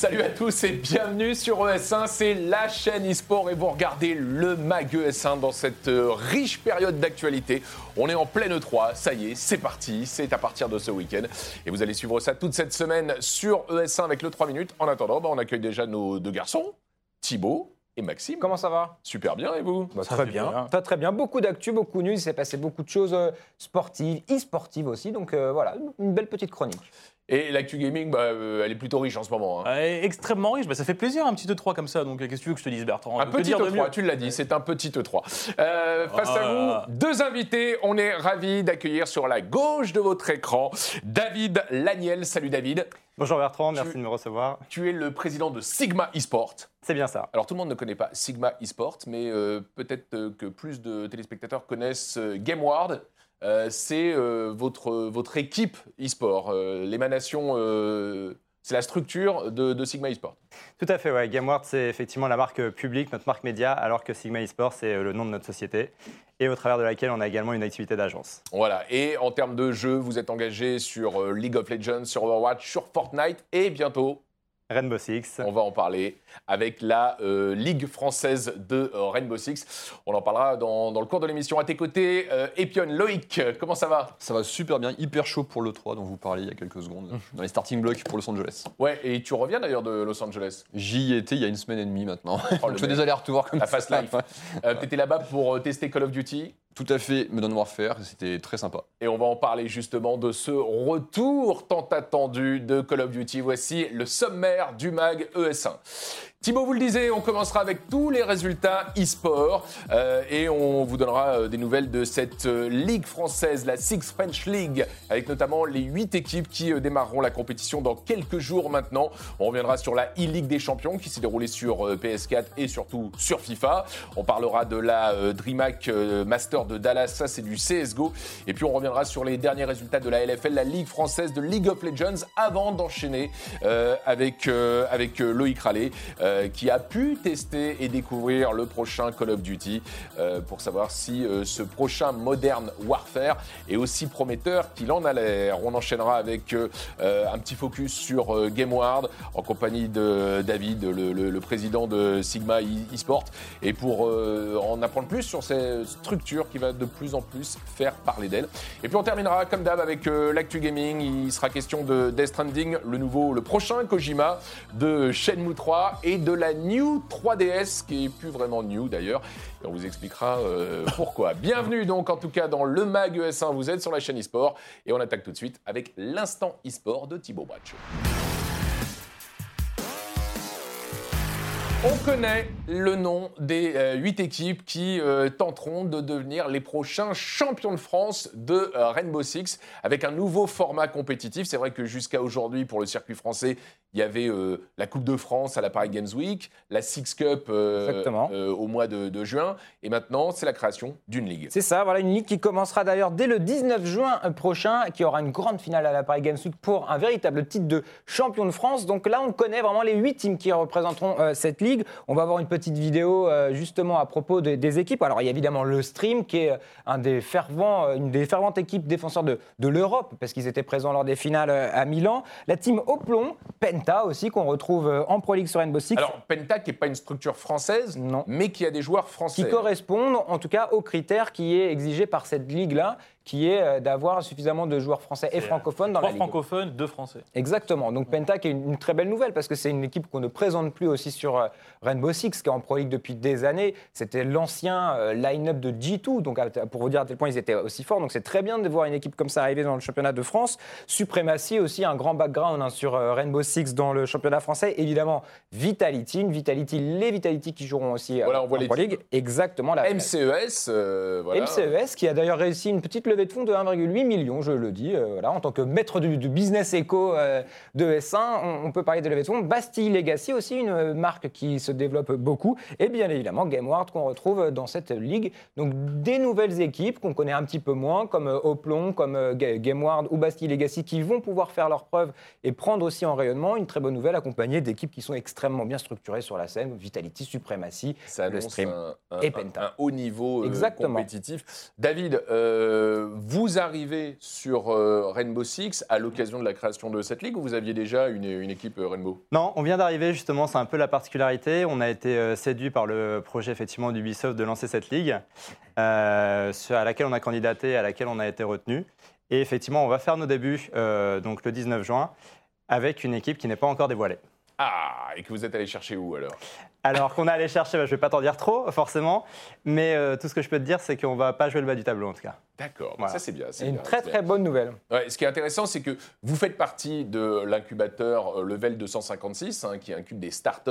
Salut à tous et bienvenue sur ES1, c'est la chaîne e-sport et vous regardez le MAG ES1 dans cette euh, riche période d'actualité. On est en pleine E3, ça y est, c'est parti, c'est à partir de ce week-end et vous allez suivre ça toute cette semaine sur ES1 avec le 3 minutes. En attendant, bah, on accueille déjà nos deux garçons, Thibaut et Maxime. Comment ça va? Super bien et vous? Bah, Très bien. Très très bien. Beaucoup d'actu, beaucoup de news. Il s'est passé beaucoup de choses euh, sportives, e-sportives aussi. Donc euh, voilà, une belle petite chronique. Et l'actu gaming, bah, euh, elle est plutôt riche en ce moment. hein. Extrêmement riche, bah, ça fait plaisir un petit E3 comme ça, donc qu'est-ce que tu veux que je te dise Bertrand? Un petit dire de E3, mieux tu l'as dit, c'est un petit E3. Euh, face Ah. à vous, deux invités. On est ravis d'accueillir sur la gauche de votre écran David Laniel. Salut David. Bonjour Bertrand, merci Tu- de me recevoir. Tu es le président de Sigma eSport. C'est bien ça. Alors tout le monde ne connaît pas Sigma eSport, mais euh, peut-être euh, que plus de téléspectateurs connaissent euh, GameWard. Euh, c'est euh, votre, votre équipe eSport, euh, l'émanation, c'est la structure de, de Sigma eSport. Tout à fait, ouais. GameWard, c'est effectivement la marque publique, notre marque média, alors que Sigma eSport, c'est le nom de notre société, et au travers de laquelle on a également une activité d'agence. Voilà, et en termes de jeu, vous êtes engagé sur League of Legends, sur Overwatch, sur Fortnite, et bientôt, Rainbow Six. on va en parler avec la euh, Ligue française de euh, Rainbow Six. On en parlera dans, dans le cours de l'émission. À tes côtés, euh, Epion, Loïc, comment ça va? Ça va super bien, hyper chaud pour le 3 dont vous parliez il y a quelques secondes, dans les starting blocks pour Los Angeles. Ouais, et tu reviens d'ailleurs de Los Angeles? J'y étais il y a une semaine et demie maintenant. Oh, Je fais des allers-retours comme La ça. Fast Life. Euh, T'étais là-bas pour tester Call of Duty. Tout à fait, Modern Warfare, c'était très sympa. Et on va en parler justement de ce retour tant attendu de Call of Duty. Voici le sommaire du MAG ES1. Thibaut vous le disait, on commencera avec tous les résultats e-sport euh, et on vous donnera euh, des nouvelles de cette euh, ligue française, la Six French League, avec notamment les huit équipes qui euh, démarreront la compétition dans quelques jours maintenant. On reviendra sur la e-League des champions qui s'est déroulée sur euh, PS4 et surtout sur FIFA. On parlera de la DreamHack Master de Dallas, ça c'est du CSGO. Et puis on reviendra sur les derniers résultats de la LFL, la Ligue française de League of Legends, avant d'enchaîner euh, avec, euh, avec Loïc Rallet, euh, qui a pu tester et découvrir le prochain Call of Duty euh, pour savoir si euh, ce prochain Modern Warfare est aussi prometteur qu'il en a l'air. On enchaînera avec euh, euh, un petit focus sur GameWard en compagnie de David, le, le- le président de Sigma e- eSport, et pour en apprendre plus sur cette structure qui va de plus en plus faire parler d'elle. Et puis on terminera comme d'hab avec l'actu gaming. Il sera question de Death Stranding, le nouveau, le prochain Kojima, de Shenmue 3 et de la New 3DS qui est plus vraiment new d'ailleurs. Et on vous expliquera euh, pourquoi. Bienvenue donc en tout cas dans le Mag ES1. Vous êtes sur la chaîne eSport et on attaque tout de suite avec l'instant eSport de Thibaut Braccio. On connaît le nom des euh, huit équipes qui euh, tenteront de devenir les prochains champions de France de euh, Rainbow Six avec un nouveau format compétitif. C'est vrai que jusqu'à aujourd'hui, pour le circuit français, il y avait euh, la Coupe de France à la Paris Games Week, la Six Cup au mois de, de juin, et maintenant, c'est la création d'une ligue. C'est ça, voilà une ligue qui commencera d'ailleurs dès le 19 juin prochain, qui aura une grande finale à la Paris Games Week pour un véritable titre de champion de France. Donc là, on connaît vraiment les huit teams qui représenteront cette ligue. On va avoir une petite vidéo euh, justement à propos des- des équipes. Alors il y a évidemment le Stream, qui est un des fervents, euh, une des ferventes équipes défenseurs de, de l'Europe, parce qu'ils étaient présents lors des finales euh, à Milan. La team Oplon, Penta aussi, qu'on retrouve euh, en Pro League sur Rainbow Six. Alors, Penta, qui n'est pas une structure française, Non. mais qui a des joueurs français. qui correspondent en tout cas aux critères qui est exigé par cette ligue-là, qui est euh, d'avoir suffisamment de joueurs français et C'est, francophones dans la Trois ligue. francophones, deux français. Exactement. Donc Penta qui est une, une très belle nouvelle parce que c'est une équipe qu'on ne présente plus aussi sur euh, Rainbow Six qui est en Pro League depuis des années. C'était l'ancien euh, line-up de G2. Donc pour vous dire à quel point ils étaient aussi forts. Donc c'est très bien de voir une équipe comme ça arriver dans le championnat de France. Suprématie aussi, un grand background hein, sur euh, Rainbow Six dans le championnat français. Évidemment Vitality, une Vitality, les Vitality qui joueront aussi euh, Voilà, on voit en les Pro League. Exactement. La, MCES, euh, voilà. MCES, qui a d'ailleurs réussi une petite levée levée de fonds de 1,8 million, je le dis. euh, voilà, en tant que maître du, du business éco euh, de S1, on, on peut parler de levée de fonds. Bastille Legacy aussi, une euh, marque qui se développe beaucoup. Et bien évidemment, GameWard qu'on retrouve dans cette ligue. Donc des nouvelles équipes qu'on connaît un petit peu moins, comme Oplon, comme Ga- GameWard ou Bastille Legacy, qui vont pouvoir faire leurs preuves et prendre aussi en rayonnement. Une très bonne nouvelle accompagnée d'équipes qui sont extrêmement bien structurées sur la scène. Vitality, Supremacy, Ça stream. un, un- et Penta. un haut niveau euh, Exactement. compétitif. David, euh, vous arrivez sur euh, Rainbow Six à l'occasion de la création de cette ligue ou vous aviez déjà une, une équipe euh, Rainbow? Non, on vient d'arriver justement, c'est un peu la particularité. On a été euh, séduit par le projet effectivement d'Ubisoft de lancer cette ligue, euh, à laquelle on a candidaté, à laquelle on a été retenu. Et effectivement, on va faire nos débuts euh, donc le 19 juin avec une équipe qui n'est pas encore dévoilée. Ah, et que vous êtes allé chercher où alors? Alors qu'on est allé chercher, bah, je ne vais pas t'en dire trop forcément, mais euh, tout ce que je peux te dire, c'est qu'on va pas jouer le bas du tableau en tout cas. D'accord, Voilà. ça c'est bien. c'est une bien, très bien. très bonne nouvelle. Ouais, ce qui est intéressant, c'est que vous faites partie de l'incubateur euh, Level 256, hein, qui incube des startups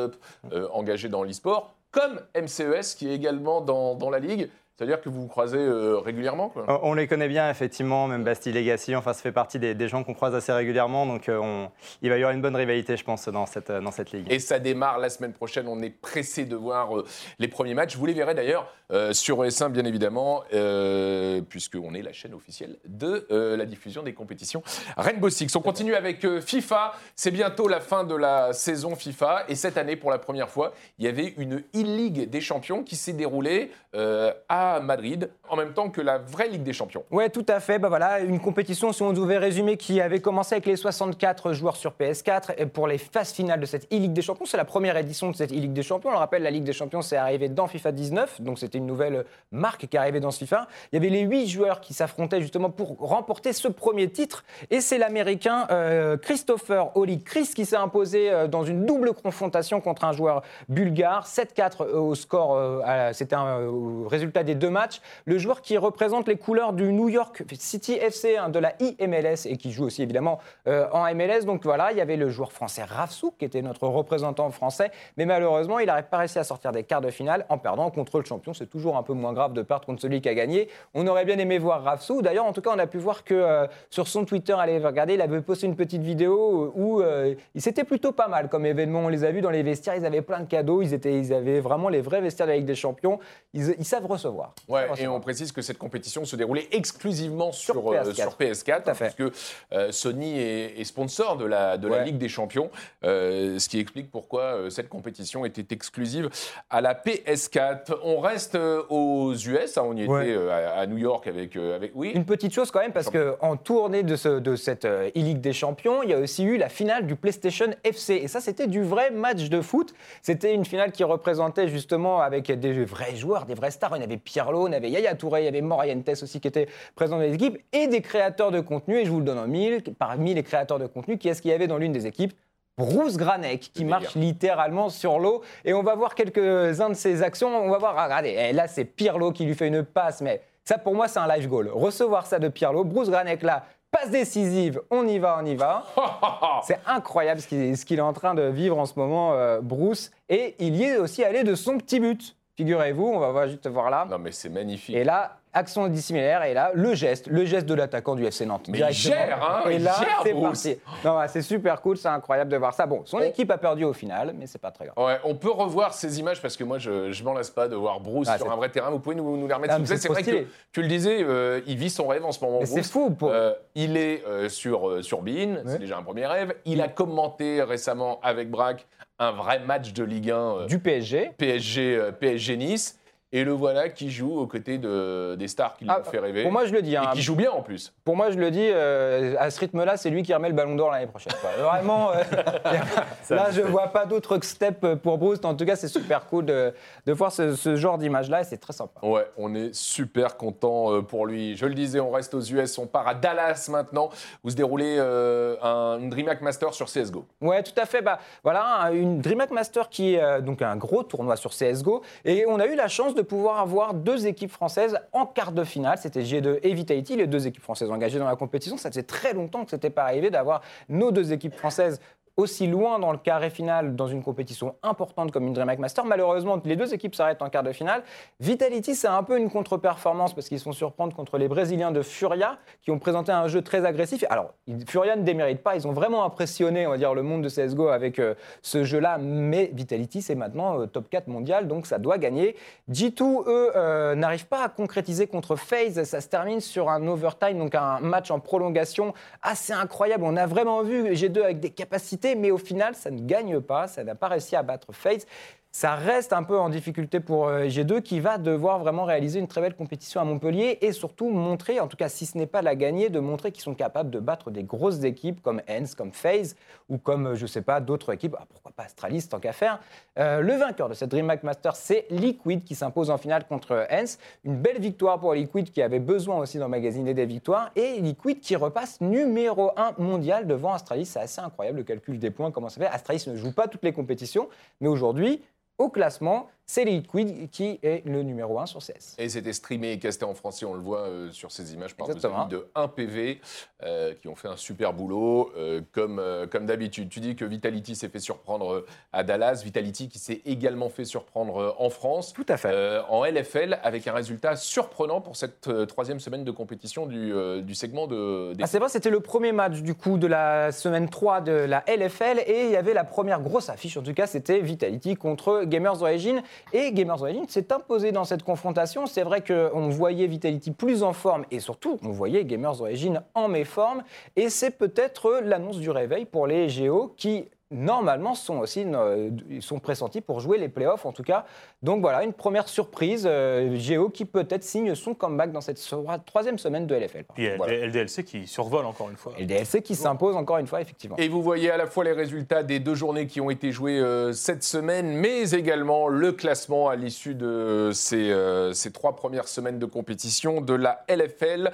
euh, engagées dans l'e-sport, comme MCES, qui est également dans, dans la ligue. C'est-à-dire que vous vous croisez euh, régulièrement quoi. On- On les connaît bien, effectivement, même Bastille Legacy, enfin, ça fait partie des, des gens qu'on croise assez régulièrement, donc euh, on- il va y avoir une bonne rivalité, je pense, dans cette, dans cette ligue. Et ça démarre la semaine prochaine. On est pressé de voir euh, les premiers matchs. Vous les verrez d'ailleurs euh, sur ES1, bien évidemment, euh, puisqu'on est la chaîne officielle de euh, la diffusion des compétitions Rainbow Six. On continue avec euh, FIFA. C'est bientôt la fin de la saison FIFA. Et cette année, pour la première fois, il y avait une e-Ligue des champions qui s'est déroulée euh, à Madrid, en même temps que la vraie Ligue des champions. Ouais, tout à fait. Bah voilà, une compétition, si on devait résumer, qui avait commencé avec les 64 joueurs sur PS4 et pour les phases finales de cette e-Ligue des Champions. C'est la première édition de cette e-Ligue des Champions. On le rappelle, la Ligue des Champions, c'est arrivé dans FIFA 19, donc c'était une nouvelle marque qui arrivée dans ce FIFA. Il y avait les huit joueurs qui s'affrontaient justement pour remporter ce premier titre. Et c'est l'Américain euh, Christopher Holly Chris qui s'est imposé euh, dans une double confrontation contre un joueur bulgare. 7-4 au score, euh, c'était un euh, résultat des deux matchs. Le joueur qui représente les couleurs du New York City FC, hein, de la IMLS, et qui joue aussi évidemment euh, en MLS. Donc voilà, il y avait le joueur français Rafsouk, qui était notre représentant français, mais malheureusement, il n'arrive pas réussi à sortir des quarts de finale en perdant contre le champion. C'est toujours un peu moins grave de perdre contre celui qui a gagné. On aurait bien aimé voir Rafsouk. D'ailleurs, en tout cas, on a pu voir que euh, sur son Twitter, allez regarder, il avait posté une petite vidéo où euh, il s'était plutôt pas mal comme événement. On les a vus dans les vestiaires, ils avaient plein de cadeaux, ils, étaient, ils avaient vraiment les vrais vestiaires de la Ligue des Champions. Ils savent recevoir. Ouais, et recevoir. on précise que cette compétition se déroulait exclusivement sur, Sur euh, PS4. sur PS4, Tout à fait. puisque euh, Sony est, est sponsor de la, de la. Ligue des Champions, euh, ce qui explique pourquoi cette compétition était exclusive à la PS4. On reste aux US, hein, on y Ouais. était à, à New York avec, avec oui. Une petite chose quand même, parce qu'en tournée de, ce- de cette e-Ligue des Champions, il y a aussi eu la finale du PlayStation FC. Et ça, c'était du vrai match de foot. C'était une finale qui représentait justement avec des vrais joueurs, des vrais stars. Il y avait Pirlo, y avait Yaya Touré, il y avait Morientes aussi qui était présent dans les équipes, et des créateurs de contenu. Et je vous le donne en mille. Parmi les créateurs de contenu, qui est-ce qu'il y avait dans l'une des équipes? Bruce Granek qui marche littéralement sur l'eau et on va voir quelques-uns de ses actions. On va voir, ah, regardez, eh, là c'est Pirlo qui lui fait une passe, mais ça pour moi c'est un live goal. Recevoir ça de Pirlo, Bruce Granek là, passe décisive, on y va, on y va. C'est incroyable ce qu'il ce qu'il est en train de vivre en ce moment, euh, Bruce. Et il y est aussi allé de son petit but. Figurez-vous, on va juste voir là. Non mais c'est magnifique. Et là, action dissimilaire, et là, le geste, le geste de l'attaquant du FC Nantes. Mais il directement. gère, hein, Et il là, gère, c'est Bruce. parti. Non, ouais, c'est super cool, c'est incroyable de voir ça. Bon, son On- équipe a perdu au final, mais c'est pas très grave. Ouais, on peut revoir ces images parce que moi je, je m'en lasse pas de voir Bruce Ah, sur c'est- un vrai terrain. Vous pouvez nous, nous les remettre Ah, s'il vous plaît. c'est C'est trop vrai que stylé. tu le disais, euh, il vit son rêve en ce moment. Mais c'est Bruce. fou pour. Euh, il est euh, sur, euh, sur Bein, Ouais. c'est déjà un premier rêve. Il a commenté récemment avec Braque un vrai match de Ligue 1 euh, du PSG. PSG, euh, PSG Nice. Et le voilà qui joue aux côtés de, des stars qui lui Ah, ont fait rêver. Pour moi, je le dis. et hein, qui joue bien en plus. Pour moi, je le dis, euh, à ce rythme-là, c'est lui qui remet le ballon d'or l'année prochaine. quoi. Vraiment, euh, là, je vois pas d'autre step pour Bruce. En tout cas, c'est super cool de, de voir ce, ce genre d'image-là et c'est très sympa. Ouais, on est super content euh, pour lui. Je le disais, on reste aux US, on part à Dallas maintenant, où se déroulait euh, un, une DreamHack Master sur CSGO. Ouais, tout à fait. Bah, voilà, une DreamHack Master qui est euh, donc un gros tournoi sur CSGO. Et on a eu la chance de pouvoir avoir deux équipes françaises en quart de finale. C'était G2 et Vitality, les deux équipes françaises engagées dans la compétition. Ça faisait très longtemps que ce n'était pas arrivé d'avoir nos deux équipes françaises aussi loin dans le carré final dans une compétition importante comme une DreamHack Master. Malheureusement, les deux équipes s'arrêtent en quart de finale. Vitality, c'est un peu une contre-performance parce qu'ils sont surprendre contre les Brésiliens de Furia qui ont présenté un jeu très agressif. Alors, Furia ne démérite pas, ils ont vraiment impressionné, on va dire, le monde de CSGO avec euh, ce jeu-là, mais Vitality, c'est maintenant euh, top 4 mondial, donc ça doit gagner. G2, eux, euh, n'arrivent pas à concrétiser contre FaZe, ça se termine sur un overtime, donc un match en prolongation assez incroyable. On a vraiment vu G2 avec des capacités, mais au final, ça ne gagne pas, ça n'a pas réussi à battre FaZe ça reste un peu en difficulté pour euh, G2 qui va devoir vraiment réaliser une très belle compétition à Montpellier et surtout montrer, en tout cas si ce n'est pas la gagner, de montrer qu'ils sont capables de battre des grosses équipes comme Hens, comme FaZe ou comme, euh, je ne sais pas, d'autres équipes, ah, pourquoi pas Astralis tant qu'à faire. Euh, le vainqueur de cette DreamHack Master, c'est Liquid qui s'impose en finale contre Hens. Une belle victoire pour Liquid qui avait besoin aussi d'emmagasiner des victoires et Liquid qui repasse numéro 1 mondial devant Astralis. C'est assez incroyable le calcul des points, comment ça fait. Astralis ne joue pas toutes les compétitions, mais aujourd'hui, au classement c'est Liquid qui est le numéro 1 sur CS. Et c'était streamé et casté en français, on le voit euh, sur ces images par des amis de 1 PV euh, qui ont fait un super boulot, euh, comme, comme d'habitude. Tu dis que Vitality s'est fait surprendre à Dallas, Vitality qui s'est également fait surprendre en France. Tout à fait. en LFL, avec un résultat surprenant pour cette troisième semaine de compétition du, du segment de. Ah, c'est vrai, c'était le premier match du coup de la semaine 3 de la LFL et il y avait la première grosse affiche, en tout cas, c'était Vitality contre Gamers Origin. Et Gamers Origin s'est imposé dans cette confrontation. C'est vrai qu'on voyait Vitality plus en forme et surtout, on voyait Gamers Origin en méforme. Et c'est peut-être l'annonce du réveil pour les Géos qui normalement sont aussi euh, sont pressentis pour jouer les playoffs en tout cas. Donc voilà, une première surprise, euh, Géo qui peut-être signe son comeback dans cette troisième semaine de LFL. Puis LDLC qui survole encore une fois. LDLC qui s'impose encore une fois, effectivement. Et vous voyez à la fois les résultats des deux journées qui ont été jouées euh, cette semaine, mais également le classement à l'issue de ces, ces, trois premières semaines de compétition de la LFL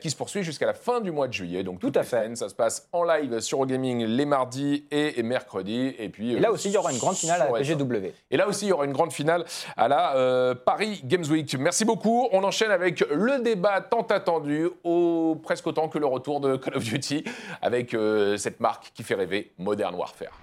qui se poursuit jusqu'à la fin du mois de juillet. Donc tout à fait. ça se passe en live sur Gaming les mardis et et mercredi. Et puis et là euh, aussi, il y aura une grande finale à la PGW. Et là aussi, il y aura une grande finale à la euh, Paris Games Week. Merci beaucoup. On enchaîne avec le débat tant attendu, au, presque autant que le retour de Call of Duty, avec euh, cette marque qui fait rêver Modern Warfare.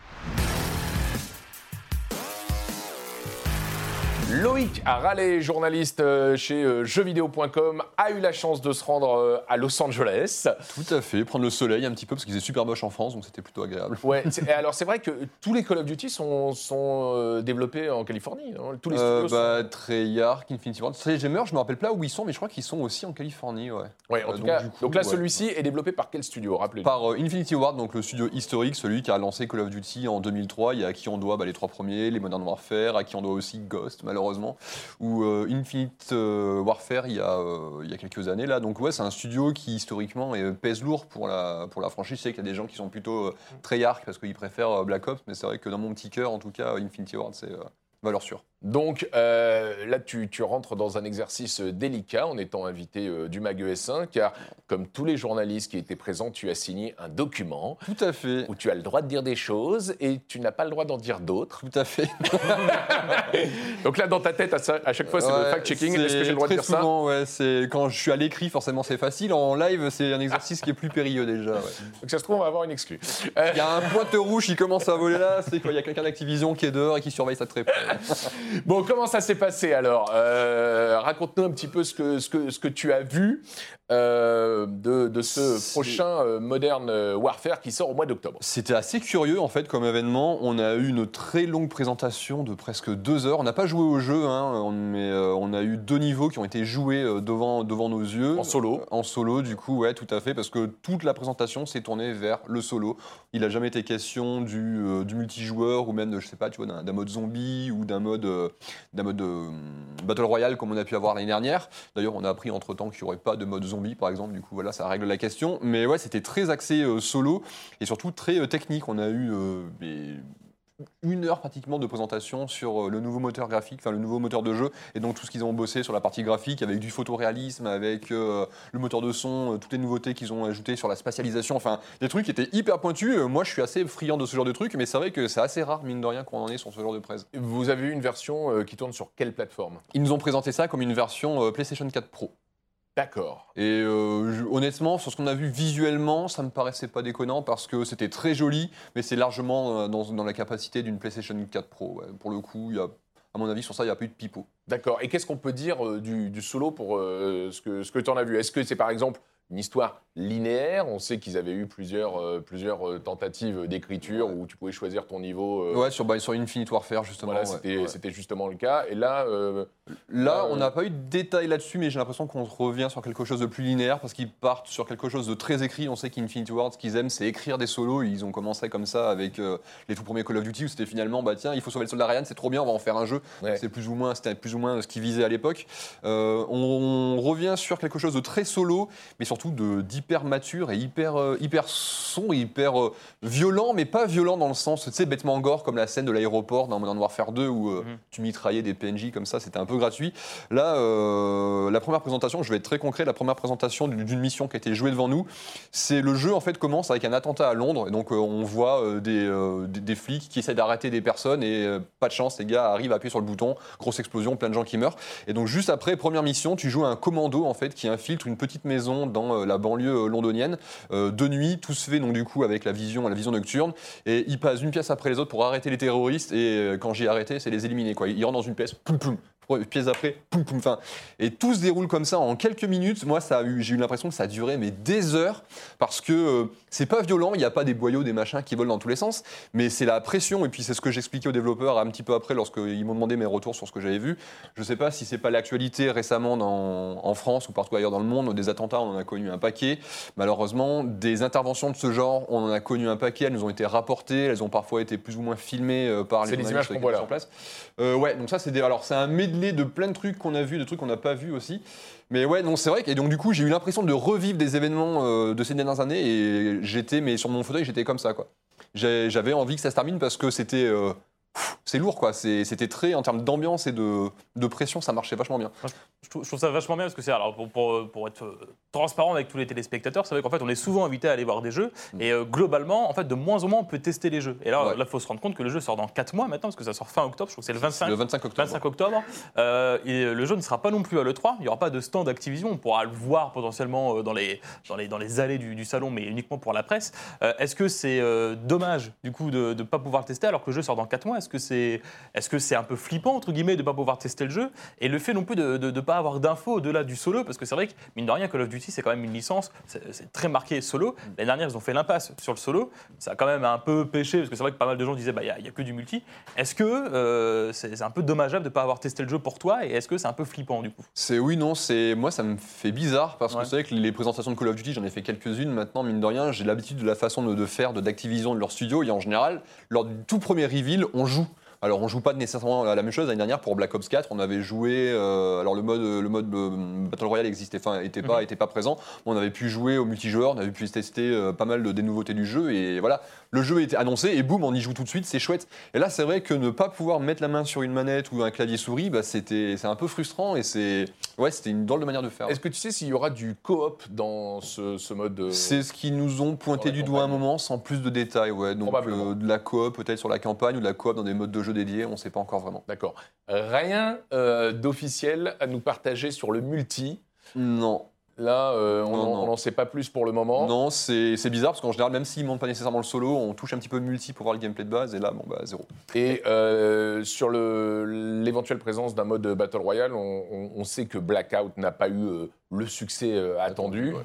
Loïc Raleigh, journaliste euh, chez euh, jeuxvideo.com, a eu la chance de se rendre euh, à Los Angeles. Tout à fait, prendre le soleil un petit peu parce qu'il faisait super moche en France, donc c'était plutôt agréable. Ouais, alors c'est vrai que tous les Call of Duty sont, sont développés en Californie. Hein. Tous les studios bah, sont... Treyarch, Infinity Ward, Sledgehammer, je me rappelle pas où ils sont, mais je crois qu'ils sont aussi en Californie. Ouais, ouais en tout donc, cas. donc là, celui-ci est développé par quel studio? Rappelez Par Infinity Ward, donc le studio historique, celui qui a lancé Call of Duty en 2003, et à qui on doit bah, les trois premiers, les Modern Warfare, à qui on doit aussi Ghost, malheureusement ou euh, Infinite euh, Warfare il y, a, euh, il y a quelques années là. Donc ouais, c'est un studio qui historiquement pèse lourd pour la, pour la franchise. Je qu'il y a des gens qui sont plutôt très Treyarch parce qu'ils préfèrent Black Ops, mais c'est vrai que dans mon petit cœur, en tout cas, Infinity Ward, c'est valeur sûre. Donc euh, là, tu, rentres dans un exercice délicat en étant invité euh, du MAG ES1, car comme tous les journalistes qui étaient présents, tu as signé un document. Tout à fait. Où tu as le droit de dire des choses et tu n'as pas le droit d'en dire d'autres. Tout à fait. Donc là, dans ta tête, à, chaque fois, c'est le fact-checking. Est-ce que j'ai le droit de dire souvent, Ouais, c'est quand je suis à l'écrit, forcément, c'est facile. En live, c'est un exercice qui est plus périlleux déjà. Donc ça se trouve, on va avoir une exclue. Il y a un pointe rouge qui commence à voler là. C'est quand il y a quelqu'un d'Activision qui est dehors et qui surveille sa très Bon, comment ça s'est passé alors? Euh, Raconte-nous un petit peu ce que, ce que, ce que tu as vu euh, de, de, ce prochain euh, Modern Warfare qui sort au mois d'octobre. C'était assez curieux en fait comme événement. On a eu une très longue présentation de presque deux heures. On n'a pas joué au jeu, hein, mais on a eu deux niveaux qui ont été joués devant, devant nos yeux. En solo En solo, du coup, ouais, tout à fait, parce que toute la présentation s'est tournée vers le solo. Il n'a jamais été question du, du, multijoueur ou même, je sais pas, tu vois, d'un mode zombie ou d'un mode, d'un mode Battle Royale comme on a pu avoir l'année dernière. D'ailleurs, on a appris entre temps qu'il n'y aurait pas de mode zombie par exemple. Du coup, voilà, ça règle la question. Mais ouais, c'était très axé euh, solo et surtout très euh, technique. On a eu euh, une heure pratiquement de présentation sur le nouveau moteur graphique, enfin le nouveau moteur de jeu, et donc tout ce qu'ils ont bossé sur la partie graphique avec du photoréalisme, avec le moteur de son, toutes les nouveautés qu'ils ont ajoutées sur la spatialisation, enfin des trucs qui étaient hyper pointus. Moi je suis assez friand de ce genre de trucs, mais c'est vrai que c'est assez rare, mine de rien, qu'on en ait sur ce genre de presse. Vous avez eu une version qui tourne sur quelle plateforme? Ils nous ont présenté ça comme une version PlayStation 4 Pro. D'accord. Et euh, honnêtement, sur ce qu'on a vu visuellement, ça me paraissait pas déconnant parce que c'était très joli, mais c'est largement euh, dans, la capacité d'une PlayStation 4 Pro. Pour le coup, y a, à mon avis, sur ça, il n'y a eu de pipeau. D'accord. Et qu'est-ce qu'on peut dire euh, du, solo pour ce que tu en as vu? Est-ce que c'est par exemple une histoire linéaire On sait qu'ils avaient eu plusieurs, euh, plusieurs euh, tentatives d'écriture où tu pouvais choisir ton niveau. euh, Ouais, sur, bah, sur Infinite Warfare, justement. Voilà, c'était Ouais. justement le cas. Et là, euh, Là, on n'a pas eu de détails là-dessus, mais j'ai l'impression qu'on revient sur quelque chose de plus linéaire parce qu'ils partent sur quelque chose de très écrit. On sait qu'Infinity Ward, ce qu'ils aiment, c'est écrire des solos. Ils ont commencé comme ça avec les tout premiers Call of Duty où c'était finalement, bah tiens, il faut sauver le soldat Ryan, c'est trop bien, on va en faire un jeu. Ouais. C'est plus ou moins, c'était plus ou moins ce qu'ils visaient à l'époque. On, revient sur quelque chose de très solo, mais surtout d'hyper mature et hyper euh, hyper sombre, hyper euh, violent, mais pas violent dans le sens, tu sais, bêtement gore comme la scène de l'aéroport dans Modern Warfare 2 où euh, Mhm. tu mitraillais des PNJ comme ça, c'était un peu gratuit. Là, euh, la première présentation, je vais être très concret, la première présentation d'une mission qui a été jouée devant nous, c'est le jeu en fait commence avec un attentat à Londres, et donc euh, on voit des, des, des flics qui essaient d'arrêter des personnes et pas de chance, les gars arrivent à appuyer sur le bouton, grosse explosion, plein de gens qui meurent. Et donc juste après, première mission, tu joues un commando en fait qui infiltre une petite maison dans euh, la banlieue euh, londonienne euh, de nuit, tout se fait donc du coup avec la vision, la vision nocturne, et ils passent une pièce après les autres pour arrêter les terroristes. Et quand j'ai arrêté, c'est les éliminer quoi. Ils rentrent dans une pièce, poum poum, pièce après, poum poum, enfin, et tout se déroule comme ça en quelques minutes. Moi, ça a eu, j'ai eu l'impression que ça a duré mais des heures parce que euh, c'est pas violent, il n'y a pas des boyaux, des machins qui volent dans tous les sens, mais c'est la pression et puis c'est ce que j'expliquais aux développeurs un petit peu après lorsqu'ils m'ont demandé mes retours sur ce que j'avais vu. Je sais pas si c'est pas l'actualité récemment dans- en France ou partout ailleurs dans le monde, des attentats, on en a connu un paquet. Malheureusement, des interventions de ce genre, on en a connu un paquet, elles nous ont été rapportées, elles ont parfois été plus ou moins filmées euh, par les les images qu'on voit là. sur place. Euh, ouais, donc ça c'est des, alors c'est un de plein de trucs qu'on a vus, de trucs qu'on n'a pas vus aussi. Mais ouais, non, c'est vrai et donc du coup j'ai eu l'impression de revivre des événements euh, de ces dernières années et j'étais, mais sur mon fauteuil j'étais comme ça quoi. J'avais envie que ça se termine parce que c'était, euh, c'est lourd quoi. C'était très en termes d'ambiance et de, de pression, ça marchait vachement bien. Je trouve, je trouve ça vachement bien parce que c'est alors pour, pour, pour être euh, transparent avec tous les téléspectateurs, c'est vrai qu'en fait on est souvent invité à aller voir des jeux et euh, globalement en fait de moins en moins on peut tester les jeux. Et là Mm. Ouais. il faut se rendre compte que le jeu sort dans 4 mois maintenant parce que ça sort fin octobre, je crois que c'est le 25. Le 25 octobre. 25 octobre. Euh, et le jeu ne sera pas non plus à l'E3. Il n'y aura pas de stand Activision. On pourra le voir potentiellement dans les, dans les, dans les allées du, du salon, mais uniquement pour la presse. Euh, Est-ce que c'est dommage, du coup, de ne pas pouvoir le tester alors que le jeu sort dans 4 mois? Est-ce que c'est est -ce c'est un peu flippant, entre guillemets, de ne pas pouvoir tester le jeu Et le fait non plus de ne pas avoir d'infos au-delà du solo, parce que c'est vrai que, mine de rien, Call of Duty, c'est quand même une licence, c'est très marqué solo. L'année dernière, ils ont fait l'impasse sur le solo. Ça a quand même un peu pêché, parce que c'est vrai que pas mal de gens disaient, bah, il n'y a, que du multi. Est-ce que euh, c'est un peu dommageable de ne pas avoir testé le jeu pour toi Et est-ce que c'est un peu flippant, du coup? C'est oui, non, c'est moi ça me fait bizarre parce Ouais. que c'est vrai que les présentations de Call of Duty, j'en ai fait quelques-unes maintenant, mine de rien, j'ai l'habitude de la façon de, de faire de d'Activision de leur studio et en général, lors du tout premier reveal, on joue. Alors on joue pas nécessairement la même chose. L'année dernière pour Black Ops 4, on avait joué. euh, alors le mode, le mode euh, Battle Royale existait, enfin était pas, était pas présent. On avait pu jouer au multijoueur, on avait pu tester euh, pas mal de, des nouveautés du jeu et voilà. Le jeu était annoncé et boum, on y joue tout de suite, c'est chouette. Et là, c'est vrai que ne pas pouvoir mettre la main sur une manette ou un clavier souris, bah, c'était, c'est un peu frustrant et c'est, ouais, c'était une drôle de manière de faire. est-ce que tu sais s'il y aura du coop dans ce, ce mode de... C'est ce qu'ils nous ont pointé du doigt un moment, sans plus de détails. Ouais. Donc euh, de la coop peut-être sur la campagne ou de la coop dans des modes de jeu dédiés, on ne sait pas encore vraiment. D'accord. Rien euh, d'officiel à nous partager sur le multi. Non, Là, euh, on n'en- sait pas plus pour le moment. non, c'est bizarre parce qu'en général, même s'ils ne montent pas nécessairement le solo, on touche un petit peu multi pour voir le gameplay de base et là, bon bah zéro. Et euh, sur le- l'éventuelle présence d'un mode Battle Royale, on, on- on sait que Blackout n'a pas eu euh, le succès attendu. Ouais.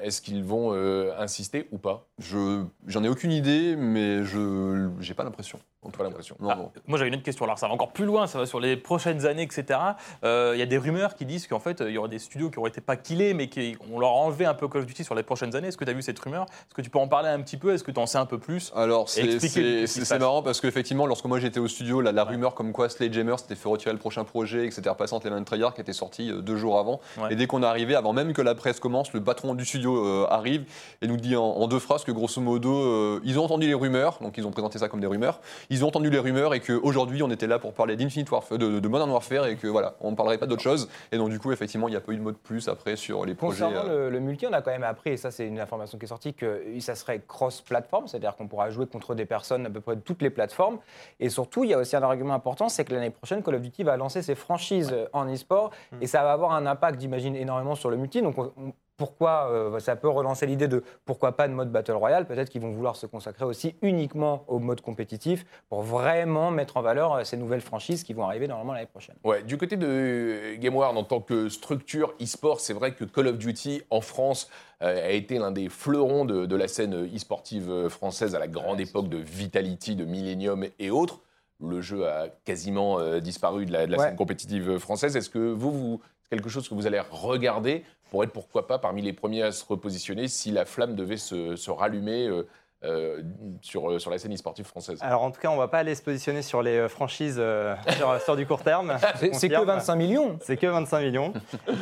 Euh, Est-ce qu'ils vont euh, insister ou pas? Je j'en ai aucune idée, mais je j'ai pas l'impression. en tout Pas cas. l'impression. Non, Ah, non. Moi j'avais une autre question, alors ça va encore plus loin, ça va sur les prochaines années, etc. Euh, Il y a des rumeurs qui disent qu'en fait il y aura des studios qui auraient été pas killés, mais qu'on leur a enlevé un peu Call of Duty sur les prochaines années. Est-ce que tu as vu cette rumeur? Est-ce que tu peux en parler un petit peu? Est-ce que tu en sais un peu plus? Alors, c'est marrant parce qu'effectivement, lorsque moi j'étais au studio, la, la Ouais. rumeur comme quoi Sledgehammer s'était fait retirer le prochain projet et que c'était repassé entre les mains de Treyarch qui était sorti deux jours avant. Ouais. Et dès qu'on est arrivé, avant même que la presse commence, le patron du studio euh, arrive et nous dit en, en deux phrases que grosso modo, euh, ils ont entendu les rumeurs, donc ils ont présenté ça comme des rumeurs, ils ont entendu les rumeurs et qu'aujourd'hui on était là pour parler d'Infinite Warfare, de, de Modern Warfare et que voilà, on ne parlerait pas d'autre chose. Et donc du coup, effectivement, il n'y a pas eu de mot de plus après sur les projets. Concernant euh, le, le multi, on a quand même appris, et ça c'est une information qui est sortie, que ça serait cross-platform, c'est-à-dire qu'on pourra jouer contre des personnes à peu près de toutes les plateformes. Et surtout, il y a aussi un argument important, c'est que l'année prochaine, Call of Duty va lancer ses franchises en e-sport, et ça va avoir un impact, j'imagine, énormément sur le multi. Donc, on- on- pourquoi euh, ça peut relancer l'idée de pourquoi pas de mode Battle Royale Peut-être qu'ils vont vouloir se consacrer aussi uniquement au mode compétitif pour vraiment mettre en valeur euh, ces nouvelles franchises qui vont arriver normalement l'année prochaine. Ouais, du côté de GameWard, en tant que structure e-sport, c'est vrai que Call of Duty en France euh, a été l'un des fleurons de, de la scène e-sportive française à la grande époque de Vitality, de Millennium et autres. Le jeu a quasiment euh, disparu de la, de la Ouais. scène compétitive française. Est-ce que vous, vous c'est quelque chose que vous allez regarder pour être pourquoi pas parmi les premiers à se repositionner si la flamme devait se, se rallumer euh, euh, sur, euh, sur la scène e-sportive française Alors en tout cas, on va pas aller se positionner sur les franchises euh, sur, sur du court terme. C'est que Confirme. 25 millions. C'est que 25 millions.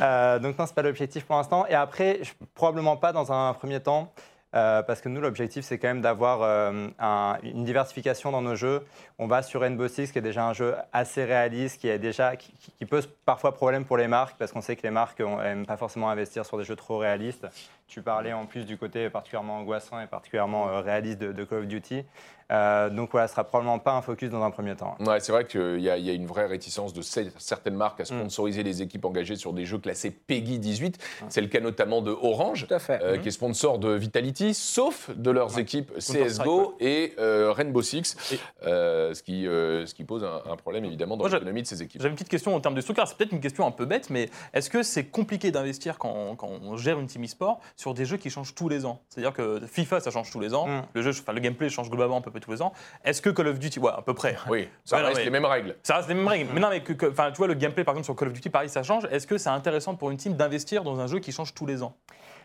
Euh, donc non, c'est pas l'objectif pour l'instant. Et après, je- probablement pas dans un premier temps. Euh, parce que nous, l'objectif, c'est quand même d'avoir euh, un- une diversification dans nos jeux. On va sur Rainbow Six, qui est déjà un jeu assez réaliste, qui, est déjà, qui, qui pose parfois problème pour les marques, parce qu'on sait que les marques n'aiment pas forcément investir sur des jeux trop réalistes. Tu parlais en plus du côté particulièrement angoissant et particulièrement euh, réaliste de, de Call of Duty. Euh, donc voilà, ce sera probablement pas un focus dans un premier temps. Ouais, c'est vrai qu'il y, a- il y a une vraie réticence de cer- certaines marques à Mm. sponsoriser les équipes engagées sur des jeux classés PEGI 18. C'est le cas notamment de Orange, Tout à fait. euh, qui est sponsor de Vitality, sauf de leurs équipes CSGO et euh, Rainbow Six, Et- euh, ce, qui, euh, ce qui pose un, un problème évidemment dans l'économie de ces équipes. J'avais une petite question en termes de structure. C'est peut-être une question un peu bête, mais est-ce que c'est compliqué d'investir quand, quand on gère une team e-sport sur des jeux qui changent tous les ans C'est-à-dire que FIFA, ça change tous les ans. Mm. Le, jeu, enfin, le gameplay change globalement à peu près tous les ans. Est-ce que Call of Duty, ouais, à peu près. Oui, ça Ouais, non, reste mais- les mêmes règles. Ça reste les mêmes règles. Mais non, mais que, tu vois, le gameplay, par exemple, sur Call of Duty, pareil, ça change. Est-ce que c'est intéressant pour une team d'investir dans un jeu qui change tous les ans?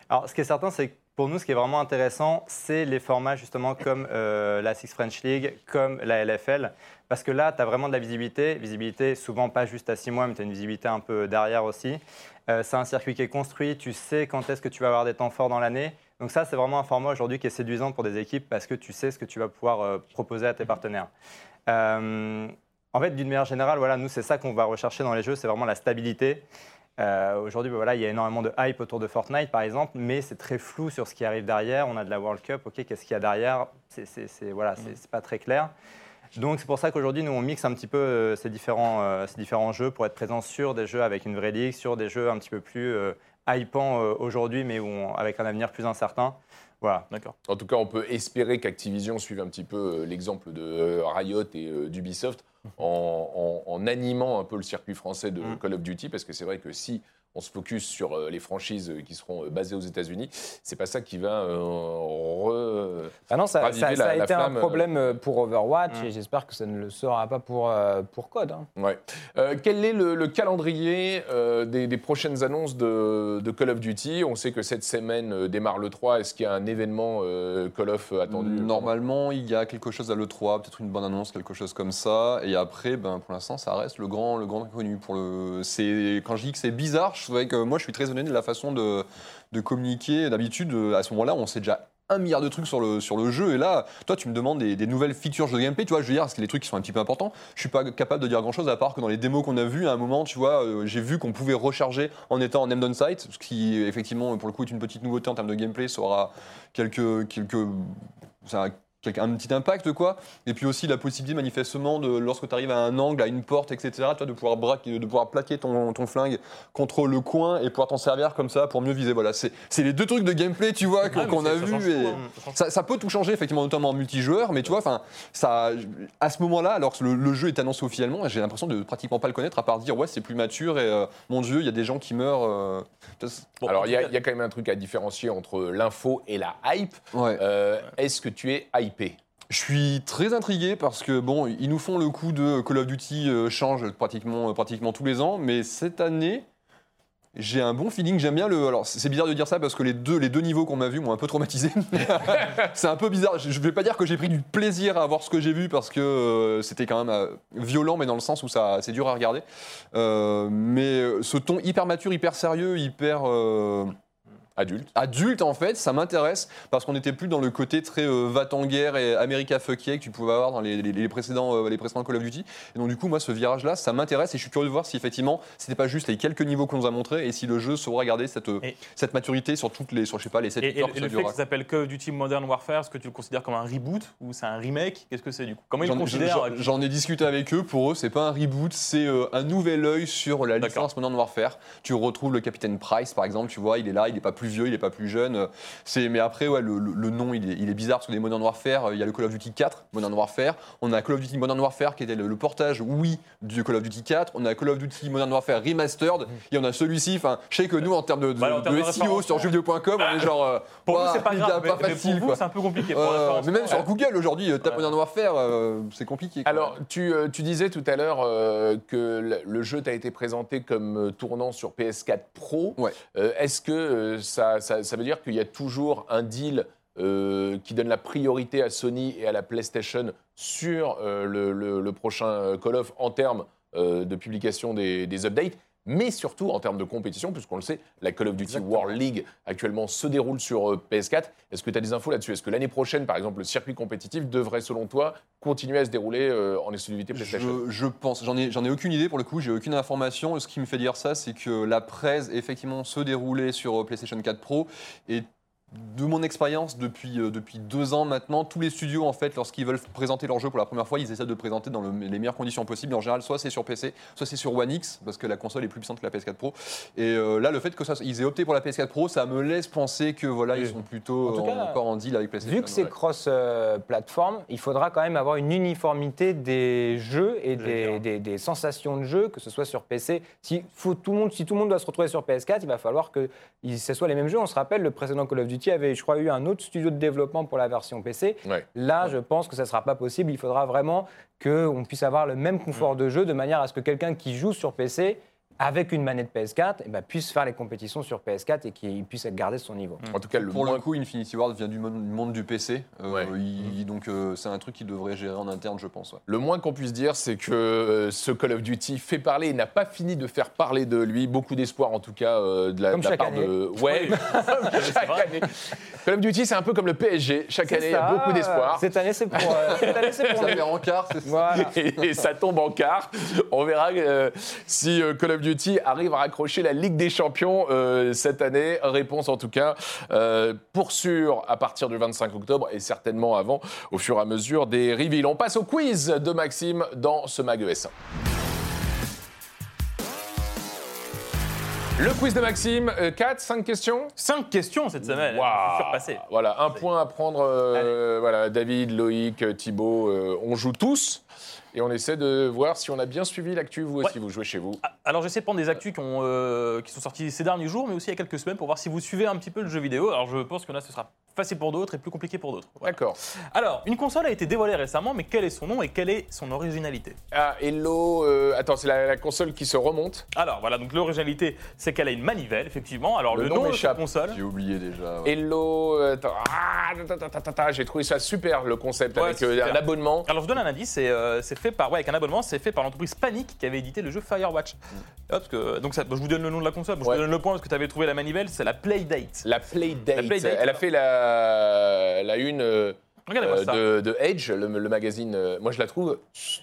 Alors, ce qui est certain, c'est que pour nous, ce qui est vraiment intéressant, c'est les formats justement comme euh, la Six French League, comme la LFL. Parce que là, tu as vraiment de la visibilité. Visibilité, souvent pas juste à six mois, mais tu as une visibilité un peu derrière aussi. Euh, c'est un circuit qui est construit. Tu sais quand est-ce que tu vas avoir des temps forts dans l'année. Donc ça, c'est vraiment un format aujourd'hui qui est séduisant pour des équipes parce que tu sais ce que tu vas pouvoir euh, proposer à tes partenaires. Euh, en fait, d'une manière générale, voilà, nous, c'est ça qu'on va rechercher dans les jeux, c'est vraiment la stabilité. Euh, Aujourd'hui, bah, voilà, il y a énormément de hype autour de Fortnite, par exemple, mais c'est très flou sur ce qui arrive derrière. On a de la World Cup, ok, qu'est-ce qu'il y a derrière? C'est voilà, c'est c'est pas très clair. Donc c'est pour ça qu'aujourd'hui, nous, on mixe un petit peu euh, ces, différents, euh, ces différents jeux pour être présents sur des jeux avec une vraie ligue, sur des jeux un petit peu plus euh, hypants aujourd'hui, mais où on- avec un avenir plus incertain. Voilà. D'accord. En tout cas, on peut espérer qu'Activision suive un petit peu l'exemple de Riot et d'Ubisoft en, en- en animant un peu le circuit français de Mm. Call of Duty, parce que c'est vrai que si on se focus sur euh, les franchises euh, qui seront euh, basées aux États-Unis, c'est pas ça qui va euh, re- Ah non, ça, raviver ça- ça la- a la été un problème pour Overwatch Mm. et j'espère que ça ne le sera pas pour, pour Code. hein. Ouais. Euh, quel est le, le calendrier euh, des, des prochaines annonces de, de Call of Duty? On sait que cette semaine démarre le 3. Est-ce qu'il y a un événement euh, Call of attendu? Normalement, il y a quelque chose à l'E3, peut-être une bonne annonce, quelque chose comme ça. Et après, ben, pour l'instant, ça reste le grand, le grand inconnu. Pour le... c'est- Quand je dis que c'est bizarre, je vrai que moi, je suis très étonné de la façon de, de communiquer. D'habitude, euh, à ce moment-là, on sait déjà un milliard de trucs sur le, sur le jeu. Et là, toi, tu me demandes des, nouvelles features de gameplay. Tu vois, je veux dire, c'est les trucs qui sont un petit peu importants. Je suis pas capable de dire grand-chose à part que dans les démos qu'on a vues, à un moment, tu vois, euh, j'ai vu qu'on pouvait recharger en étant en aim down sight, ce qui, effectivement, pour le coup, est une petite nouveauté en termes de gameplay. Ça aura quelques... quelques un petit impact quoi et puis aussi la possibilité manifestement de lorsque tu arrives à un angle à une porte etc tu vois, de pouvoir braquer, de pouvoir plaquer ton, ton flingue contre le coin et pouvoir t'en servir comme ça pour mieux viser voilà c'est c'est les deux trucs de gameplay tu vois Ah, qu'on a ça vu change et tout, hein. Ça ça, peut tout changer effectivement notamment en multijoueur mais tu vois enfin ça à ce moment-là alors que le, le jeu est annoncé officiellement j'ai l'impression de pratiquement pas le connaître à part dire ouais c'est plus mature et euh, mon dieu il y a des gens qui meurent euh, Bon, Alors, il y, a- cas- il y a quand même un truc à différencier entre l'info et la hype. ouais Euh, Est-ce que tu es Je suis très intrigué parce que bon, ils nous font le coup de Call of Duty euh, change pratiquement, euh, pratiquement tous les ans, mais cette année, j'ai un bon feeling. J'aime bien le. Alors c'est bizarre de dire ça parce que les deux, les deux niveaux qu'on m'a vus m'ont un peu traumatisé. c'est un peu bizarre. Je vais pas dire que j'ai pris du plaisir à voir ce que j'ai vu parce que euh, c'était quand même euh, violent, mais dans le sens où ça, c'est dur à regarder. Euh, mais euh, ce ton hyper mature, hyper sérieux, hyper. Euh, Adulte. adulte en fait, ça m'intéresse parce qu'on n'était plus dans le côté très euh, va-t-en-guerre et America fuck yeah que tu pouvais avoir dans les, les- les précédents, euh, les précédents Call of Duty. Et donc du coup, moi, ce virage-là, ça m'intéresse et je suis curieux de voir si effectivement, c'était pas juste les quelques niveaux qu'on nous a montrés et si le jeu saura garder cette, euh, Et- cette maturité sur toutes les, sur je sais pas, les 7 Et, et- heures et que le fait que durera. ça s'appelle Call of Duty Modern Warfare, est-ce que tu le considères comme un reboot ou c'est un remake? Qu'est-ce que c'est du coup? Comment ils le considèrent j'en- J'en ai discuté avec eux. Pour eux, c'est pas un reboot, c'est euh, un nouvel œil sur la licence Modern Warfare. Tu retrouves le capitaine Price, par exemple. Tu vois, il est là, il est pas plus vieux, il est pas plus jeune. C'est, mais après, ouais, le, le- le nom, il est, il est bizarre parce que des Modern Warfare, euh, il y a le Call of Duty 4, Modern Warfare. On a Call of Duty Modern Warfare qui était le, le portage, oui, du Call of Duty 4. On a Call of Duty Modern Warfare Remastered. Et on a celui-ci. Enfin, je sais que nous, en termes de, de, Bah, en termes de de SEO référencement. sur jeuxvideo.com, on est genre. euh, Pour nous, c'est pas grave, mais, pas mais facile, pour vous, c'est un peu compliqué. Pour Euh, mais même sur ouais. Google aujourd'hui, tape Ouais. Modern Warfare, euh, c'est compliqué. quoi. Alors, tu, tu disais tout à l'heure euh, que le, jeu t'a été présenté comme tournant sur PS4 Pro. Ouais. Euh, Est-ce que euh, ça, veut dire qu'il y a toujours un deal euh, qui donne la priorité à Sony et à la PlayStation sur euh, le, prochain euh, Call of en termes de publication des updates mais surtout en termes de compétition, puisqu'on le sait, la Call of Duty Exactement. World League actuellement se déroule sur euh, PS4. Est-ce que tu as des infos là-dessus? Est-ce que l'année prochaine, par exemple, le circuit compétitif devrait, selon toi, continuer à se dérouler euh, en exclusivité PlayStation Je, je pense, j'en ai, j'en ai aucune idée pour le coup, j'ai aucune information. Ce qui me fait dire ça, c'est que la presse effectivement se déroulait sur euh, PlayStation 4 Pro et de mon expérience depuis, euh, depuis deux ans maintenant, tous les studios en fait, lorsqu'ils veulent présenter leur jeu pour la première fois, ils essaient de le présenter dans le- les meilleures conditions possibles. En général, soit c'est sur PC, soit c'est sur One X parce que la console est plus puissante que la PS4 Pro. Et euh, là, le fait que ça, ils aient opté pour la PS4 Pro, ça me laisse penser que voilà, ils sont plutôt En tout euh, encore en deal avec PlayStation. Vu que c'est ouais. cross-platform, il faudra quand même avoir une uniformité des jeux et des, des- des sensations de jeu, que ce soit sur PC. Si, faut tout le monde, si tout le monde doit se retrouver sur PS4, il va falloir que ce soit les mêmes jeux. On se rappelle, le précédent Call of Duty avait, je crois, eu un autre studio de développement pour la version PC. Ouais. Là, je pense que ça ne sera pas possible. Il faudra vraiment qu'on puisse avoir le même confort de jeu de manière à ce que quelqu'un qui joue sur PC avec une manette PS4 eh ben, puisse faire les compétitions sur PS4 et qu'il puisse garder son niveau. En tout cas, le Pour moins le coup, Infinity Ward vient du monde, du monde du PC. Euh, Ouais. il- donc, euh, c'est un truc qu'il devrait gérer en interne, je pense. ouais. Le moins qu'on puisse dire, c'est que euh, ce Call of Duty fait parler et n'a pas fini de faire parler de lui. Beaucoup d'espoir, en tout cas, euh, de la, Comme de la chaque part année. de. Ouais, comme chaque année. Call of Duty, c'est un peu comme le PSG. Chaque année, il y a beaucoup d'espoir. Cette année, c'est pour, euh, cette année, c'est pour Ça fait rencard, c'est ça. Voilà. Et, et ça tombe en quart. On verra euh, si euh, Call of Duty arrive à raccrocher la Ligue des Champions euh, cette année. Réponse en tout cas euh, pour sûr à partir du 25 octobre et certainement avant au fur et à mesure des reveals. On passe au quiz de Maxime dans ce Mag ES1. Le quiz de Maxime, 4, 5 questions? Cinq questions cette semaine. Waouh. Je suis surpassé. Voilà, un point à prendre. euh, voilà, David, Loïc, Thibaut, euh, on joue tous. Et on essaie de voir si on a bien suivi l'actu, vous aussi, vous jouez chez vous. Ah, Alors j'essaie de prendre des actus qui, ont, euh, qui sont sortis ces derniers jours, mais aussi il y a quelques semaines pour voir si vous suivez un petit peu le jeu vidéo. Alors je pense que là ce sera facile pour d'autres et plus compliqué pour d'autres. Voilà. D'accord. Alors une console a été dévoilée récemment, mais quel est son nom et quelle est son originalité? Ah, Hello. euh, attends, c'est la, la console qui se remonte. Alors voilà, donc l'originalité c'est qu'elle a une manivelle, effectivement. Alors Le le, nom nom de cette console. J'ai oublié déjà. ouais. Hello. euh, Attends. Ah, j'ai trouvé ça super le concept Ouais, avec euh, un abonnement. Alors je vous donne un indice, c'est euh, c'est fait par ouais, avec un abonnement, c'est fait par l'entreprise Panic qui avait édité le jeu Firewatch. Parce que, donc ça, je vous donne le nom de la console, je Ouais. vous donne le point parce que tu avais trouvé la manivelle, c'est la Playdate. La Playdate. La Playdate, Elle a fait la, la une euh, Regardez-moi euh, ça. de, de Edge, le, le magazine. euh, moi, je la trouve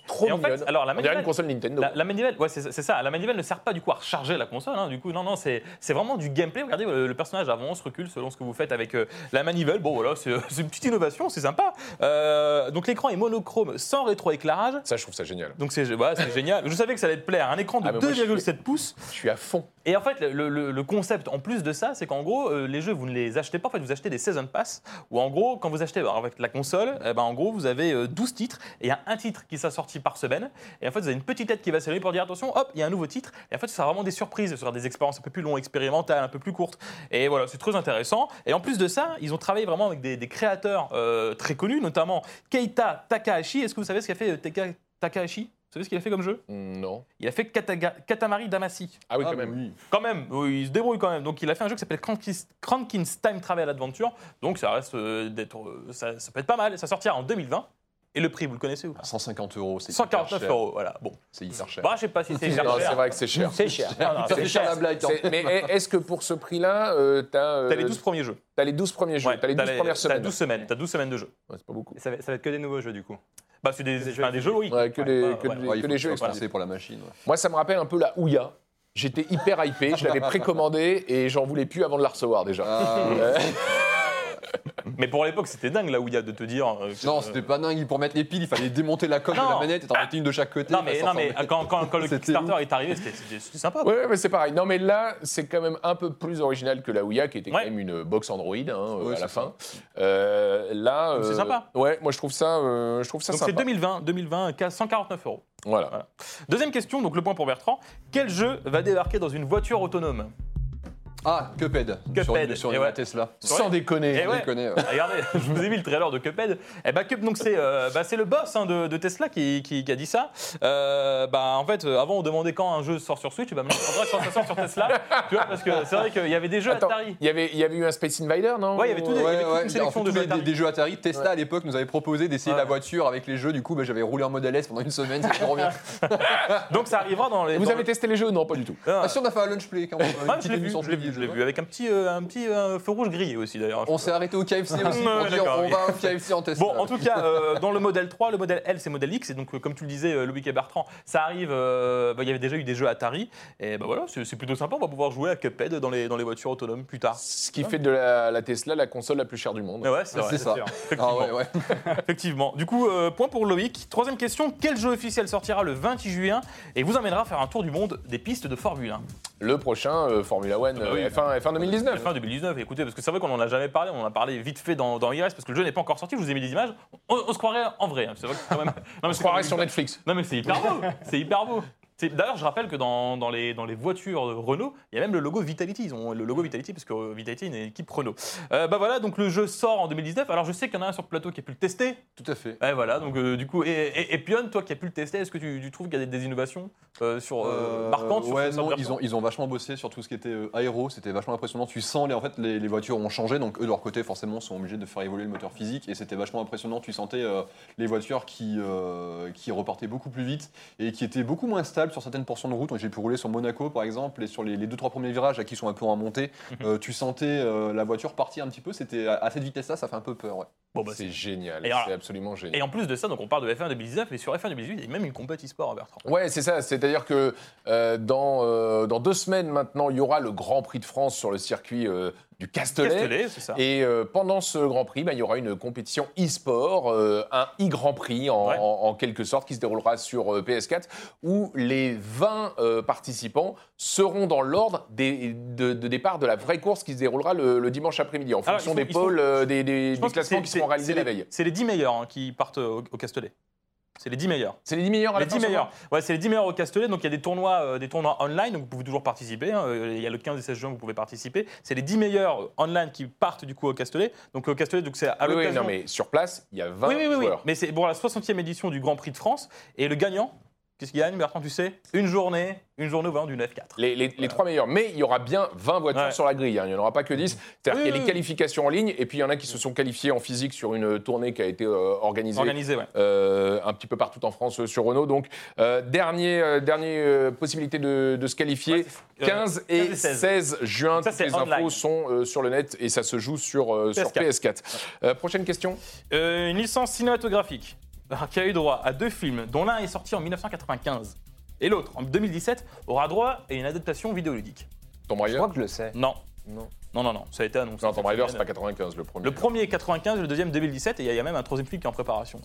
trop Et en mignonne. fait, alors la On dirait manivelle, une console Nintendo. La, la manivelle, ouais, c'est c'est ça. La manivelle ne sert pas du coup à recharger la console. hein, du coup, non, non, c'est c'est vraiment du gameplay. Regardez, le, le personnage avance, recule selon ce que vous faites avec euh, la manivelle. Bon, voilà, c'est c'est une petite innovation, c'est sympa. Euh, donc l'écran est monochrome sans rétroéclairage. Ça, je trouve ça génial. Donc c'est voilà, c'est génial. Je savais que ça allait te plaire. Un écran de Ah, mais moi, je 2,7 pouces. Je suis à fond. Et en fait, le, le- le concept en plus de ça, c'est qu'en gros, euh, les jeux, vous ne les achetez pas. En fait, vous achetez des Season Pass. Ou en gros, quand vous achetez bah, avec la console, eh ben, en gros, vous avez euh, 12 titres. Et il y a un titre qui sera sorti par semaine. Et en fait, vous avez une petite lettre qui va s'allumer pour dire attention, hop, il y a un nouveau titre. Et en fait, ce sera vraiment des surprises. Ce sera des expériences un peu plus longues, expérimentales, un peu plus courtes. Et voilà, c'est très intéressant. Et en plus de ça, ils ont travaillé vraiment avec des, créateurs euh, très connus, notamment Keita Takahashi. Est-ce que vous savez ce qu'a fait euh, Takahashi? Vous savez ce qu'il a fait comme jeu? Non. Il a fait Kataga- Katamari Damacy. Ah oui, Ah, quand même. oui. Quand même, oui, il se débrouille quand même. Donc il a fait un jeu qui s'appelle Crankins Crankins Time Travel Adventure. Donc ça reste euh, d'être, euh, ça, ça peut être pas mal. Ça sortira en 2020. Et le prix, vous le connaissez ou pas 150 euros, c'est hyper 149 cher. euros, voilà. Bon. C'est hyper cher. Bah, je sais pas si c'est hyper Non, c'est cher. vrai que c'est cher. C'est cher. C'est cher cher. la blague. hein. Mais est-ce que pour ce prix-là, euh, t'as euh, T'as les 12 premiers jeux. t'as les 12 premiers jeux, Ouais, t'as les 12 premières T'as semaines 12 semaines, t'as 12 semaines de jeu. Ouais, c'est pas beaucoup. Ça va, ça va être que des nouveaux jeux du coup. Bah, c'est des, Des jeux des jeux, oui. Ouais, que les jeux exclusifs. pour la machine. Moi, ça me rappelle un peu la Ouya. J'étais hyper hypé, je l'avais précommandé et j'en voulais plus avant de la recevoir déjà. Mais pour l'époque, c'était dingue là où il y a de te dire. euh, que- Non, c'était pas dingue. Pour mettre les piles, il fallait démonter la coque de Non. la manette et t'en mettais une de chaque côté. Non, mais, non, quand, quand, quand le C'était Kickstarter est arrivé, c'était- c'était c'était sympa. quoi. Ouais, mais c'est pareil. Non, mais là, c'est quand même un peu plus original que la Ouya, qui était Ouais. quand même une box Android hein, euh, Ouais, à la c'est fin. Euh, là, Donc c'est euh, sympa. Ouais, moi je trouve ça, euh, je trouve ça Donc c'est sympa. 2020, 2020, 149 euros. Voilà. Voilà. Deuxième question, donc le point pour Bertrand. Quel jeu va débarquer dans une voiture autonome? Ah, Cuphead. Cuphead, Sur, une- sur et une ouais. Tesla. Sans déconner. Ouais. Je connais. ouais. Regardez, je vous ai mis le trailer de Cuphead. Eh ben, Cup, donc c'est euh, bah, c'est le boss hein, de, de Tesla qui, qui- qui a dit ça. Euh, bah, en fait, euh, avant on demandait quand un jeu sort sur Switch, bah, maintenant on faudra quand ça sort sur Tesla. tu vois, parce que c'est vrai qu'il y avait des jeux Attends, Atari. il y avait, il y avait eu un Space Invader, non Ouais, il y avait tout des- il y avait toute Ouais, une sélection en de jeux Atari. des, des jeux Atari. Tesla à l'époque nous avait proposé d'essayer Ouais. la voiture avec les jeux. Du coup, bah, j'avais roulé en Model S pendant une semaine. Trop bien. Donc ça arrivera dans les. Vous dans avez le- testé les jeux Non, pas du tout. Ah, Ah, si on a fait un lunch play quand même. Je l'ai vu, avec un petit, euh, un petit euh, feu rouge grillé aussi d'ailleurs. On s'est arrêté au KFC aussi pour dire on va au KFC en Tesla. Bon, en tout cas, euh, dans le modèle 3, le modèle L, c'est modèle X. Et donc, euh, comme tu le disais, euh, Louis et Bertrand, ça arrive. euh, bah, Il y avait déjà eu des jeux Atari. Et bah voilà, c'est c'est plutôt sympa. On va pouvoir jouer à Cuphead dans les, dans les voitures autonomes plus tard. Ce qui fait de la, la Tesla la console la plus chère du monde. Mais ouais, c'est vrai. C'est ça. sûr. Ah Effectivement. ouais, ouais. Effectivement. Du coup, euh, point pour Loïc. Troisième question. Quel jeu officiel sortira le 28 juin et vous emmènera faire un tour du monde des pistes de Formule 1 Le prochain, euh, Formula One, Ah bah oui. F1, F1 2019. Fin 2019. Écoutez, parce que c'est vrai qu'on en a jamais parlé. On en a parlé vite fait dans, dans IRS parce que le jeu n'est pas encore sorti. Je vous ai mis des images. On, on se croirait en vrai. hein. C'est vrai que quand même. Non, mais On se croirait sur Netflix. Non mais c'est hyper beau, c'est hyper beau. D'ailleurs, je rappelle que dans, dans les, dans les voitures Renault, il y a même le logo Vitality. Ils ont le logo Vitality parce que Vitality est une équipe Renault. Euh, bah voilà, donc le jeu sort en 2019. Alors je sais qu'il y en a un sur le plateau qui a pu le tester. Tout à fait. Ouais, voilà, donc euh, du coup, et, et, et Pion, toi qui as pu le tester, est-ce que tu, tu trouves qu'il y a des, des innovations euh, sur, euh, Euh, marquantes ouais, non, ils ont, ils ont vachement bossé sur tout ce qui était aéro, c'était vachement impressionnant. Tu sens, les, en fait, les, les voitures ont changé, donc eux de leur côté, forcément, sont obligés de faire évoluer le moteur physique, et c'était vachement impressionnant. Tu sentais les voitures qui, qui repartaient beaucoup plus vite et qui étaient beaucoup moins stables sur certaines portions de route. J'ai pu rouler sur Monaco, par exemple, et sur les, les deux trois premiers virages, à qui sont un peu en montée, euh, tu sentais euh, la voiture partir un petit peu. C'était à, à cette vitesse-là, ça fait un peu peur. Ouais. Bon, bah, C'est génial, Et c'est absolument génial. Et en plus de ça, donc on parle de F1 2019, mais sur F1 2018, il y a même une compète e-sport, Bertrand. Ouais, c'est ça. C'est-à-dire que euh, dans, euh, dans deux semaines maintenant, il y aura le Grand Prix de France sur le circuit euh, du Castellet. Castellet, c'est ça. Et euh, pendant ce Grand Prix, bah, il y aura une compétition e-sport, un e-Grand Prix en, Ouais. en- en quelque sorte, qui se déroulera sur euh, PS4, où les 20 euh, participants seront dans l'ordre de, de départ de la vraie course qui se déroulera le, le dimanche après-midi, en fonction sont- des sont- pôles, euh, des, des- des classements seront c'est- réalisés c'est la les- veille. C'est les 10 meilleurs hein, qui partent au, au Castellet. C'est les 10 meilleurs. C'est les 10 meilleurs à Les la 10 fin, meilleurs. Ouais, c'est les 10 meilleurs au Castellet. Donc il y a des tournois, euh, des tournois online, donc vous pouvez toujours participer. hein. Euh, Il y a le 15 et 16 juin, vous pouvez participer. C'est les 10 meilleurs euh, online qui partent du coup au Castellet. Donc au Castellet, donc c'est à Oui, oui, l'occasion. non, mais sur place, il y a 20 oui, oui, oui, oui. joueurs. Mais c'est pour la 60e édition du Grand Prix de France. Et le gagnant, qu'est-ce qu'il gagne, Bertrand, tu sais? Une journée, une journée au du F4. Les, les- les trois meilleurs. Mais il y aura bien 20 voitures Ouais. sur la grille. hein. Il n'y en aura pas que 10. C'est-à-dire Oui, qu'il y a oui, les qualifications en ligne et puis il y en a qui se sont qualifiés en physique sur une tournée qui a été euh, organisée. Organisé, ouais. euh, un petit peu partout en France euh, sur Renault. Donc, dernier, dernier possibilité de, de se qualifier. Ouais, c'est- euh, 15 et 15 et 16. 16 juin. Ça, Toutes c'est les infos sont sur le net et ça se joue sur, sur PS4. PS4. Euh, prochaine question. Une licence cinématographique qui a eu droit à deux films, dont l'un est sorti en 1995 et l'autre en 2017 aura droit à une adaptation vidéoludique. Tomb Je Raider crois que je le sais. Non. Non. Non, non, non, ça a été annoncé. Non, Tomb Raider, c'est pas semaine. 95 le premier. Le premier est 95, le deuxième 2017, et il y a- il y a même un troisième film qui est en préparation.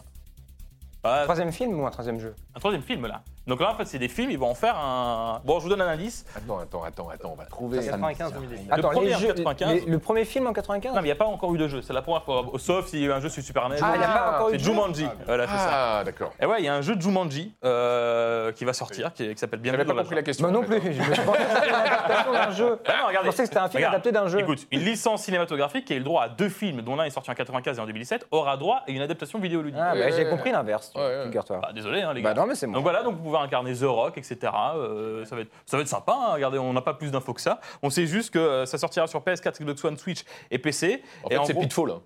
Ah, Troisième film ou un troisième jeu? Un troisième film là. Donc là, en fait, c'est des films, ils vont en faire un. Bon, je vous donne un indice. Attends, attends, attends, attends, on va trouver. 95 2019. Attends, premier les jeux- 95. les- le premier film en 95 Non, mais il n'y a pas encore eu de jeu, c'est la première fois. Sauf s'il y a eu un jeu sur Super NES. Ah, il n'y a pas encore eu c'est de jeu Jumanji. Voilà, c'est ça. Ah, d'accord. Et ouais, il y a un jeu de Jumanji euh, qui va sortir, qui, qui s'appelle J'avais Bienvenue pas compris la question. Moi non plus. hein. Je pensais que c'était une adaptation d'un jeu. Ah non, regardez. Je pensais que c'était un film Regarde. adapté d'un jeu. Écoute, une licence cinématographique qui a eu le droit à deux films, dont l'un est sorti en 95 et en 2017, aura droit à une adaptation vidéoludique. Ah, bah, j'ai compris l'inverse, figure-toi. Bah, désolé, hein, les gars. Bah non, mais c'est moi. Donc voilà, donc incarner The Rock, etc. Euh, ça, va être, ça va être sympa, hein. regardez, on n'a pas plus d'infos que ça. On sait juste que euh, ça sortira sur PS4, Xbox One, Switch et PC. En et fait, c'est gros- Pitfall. hein.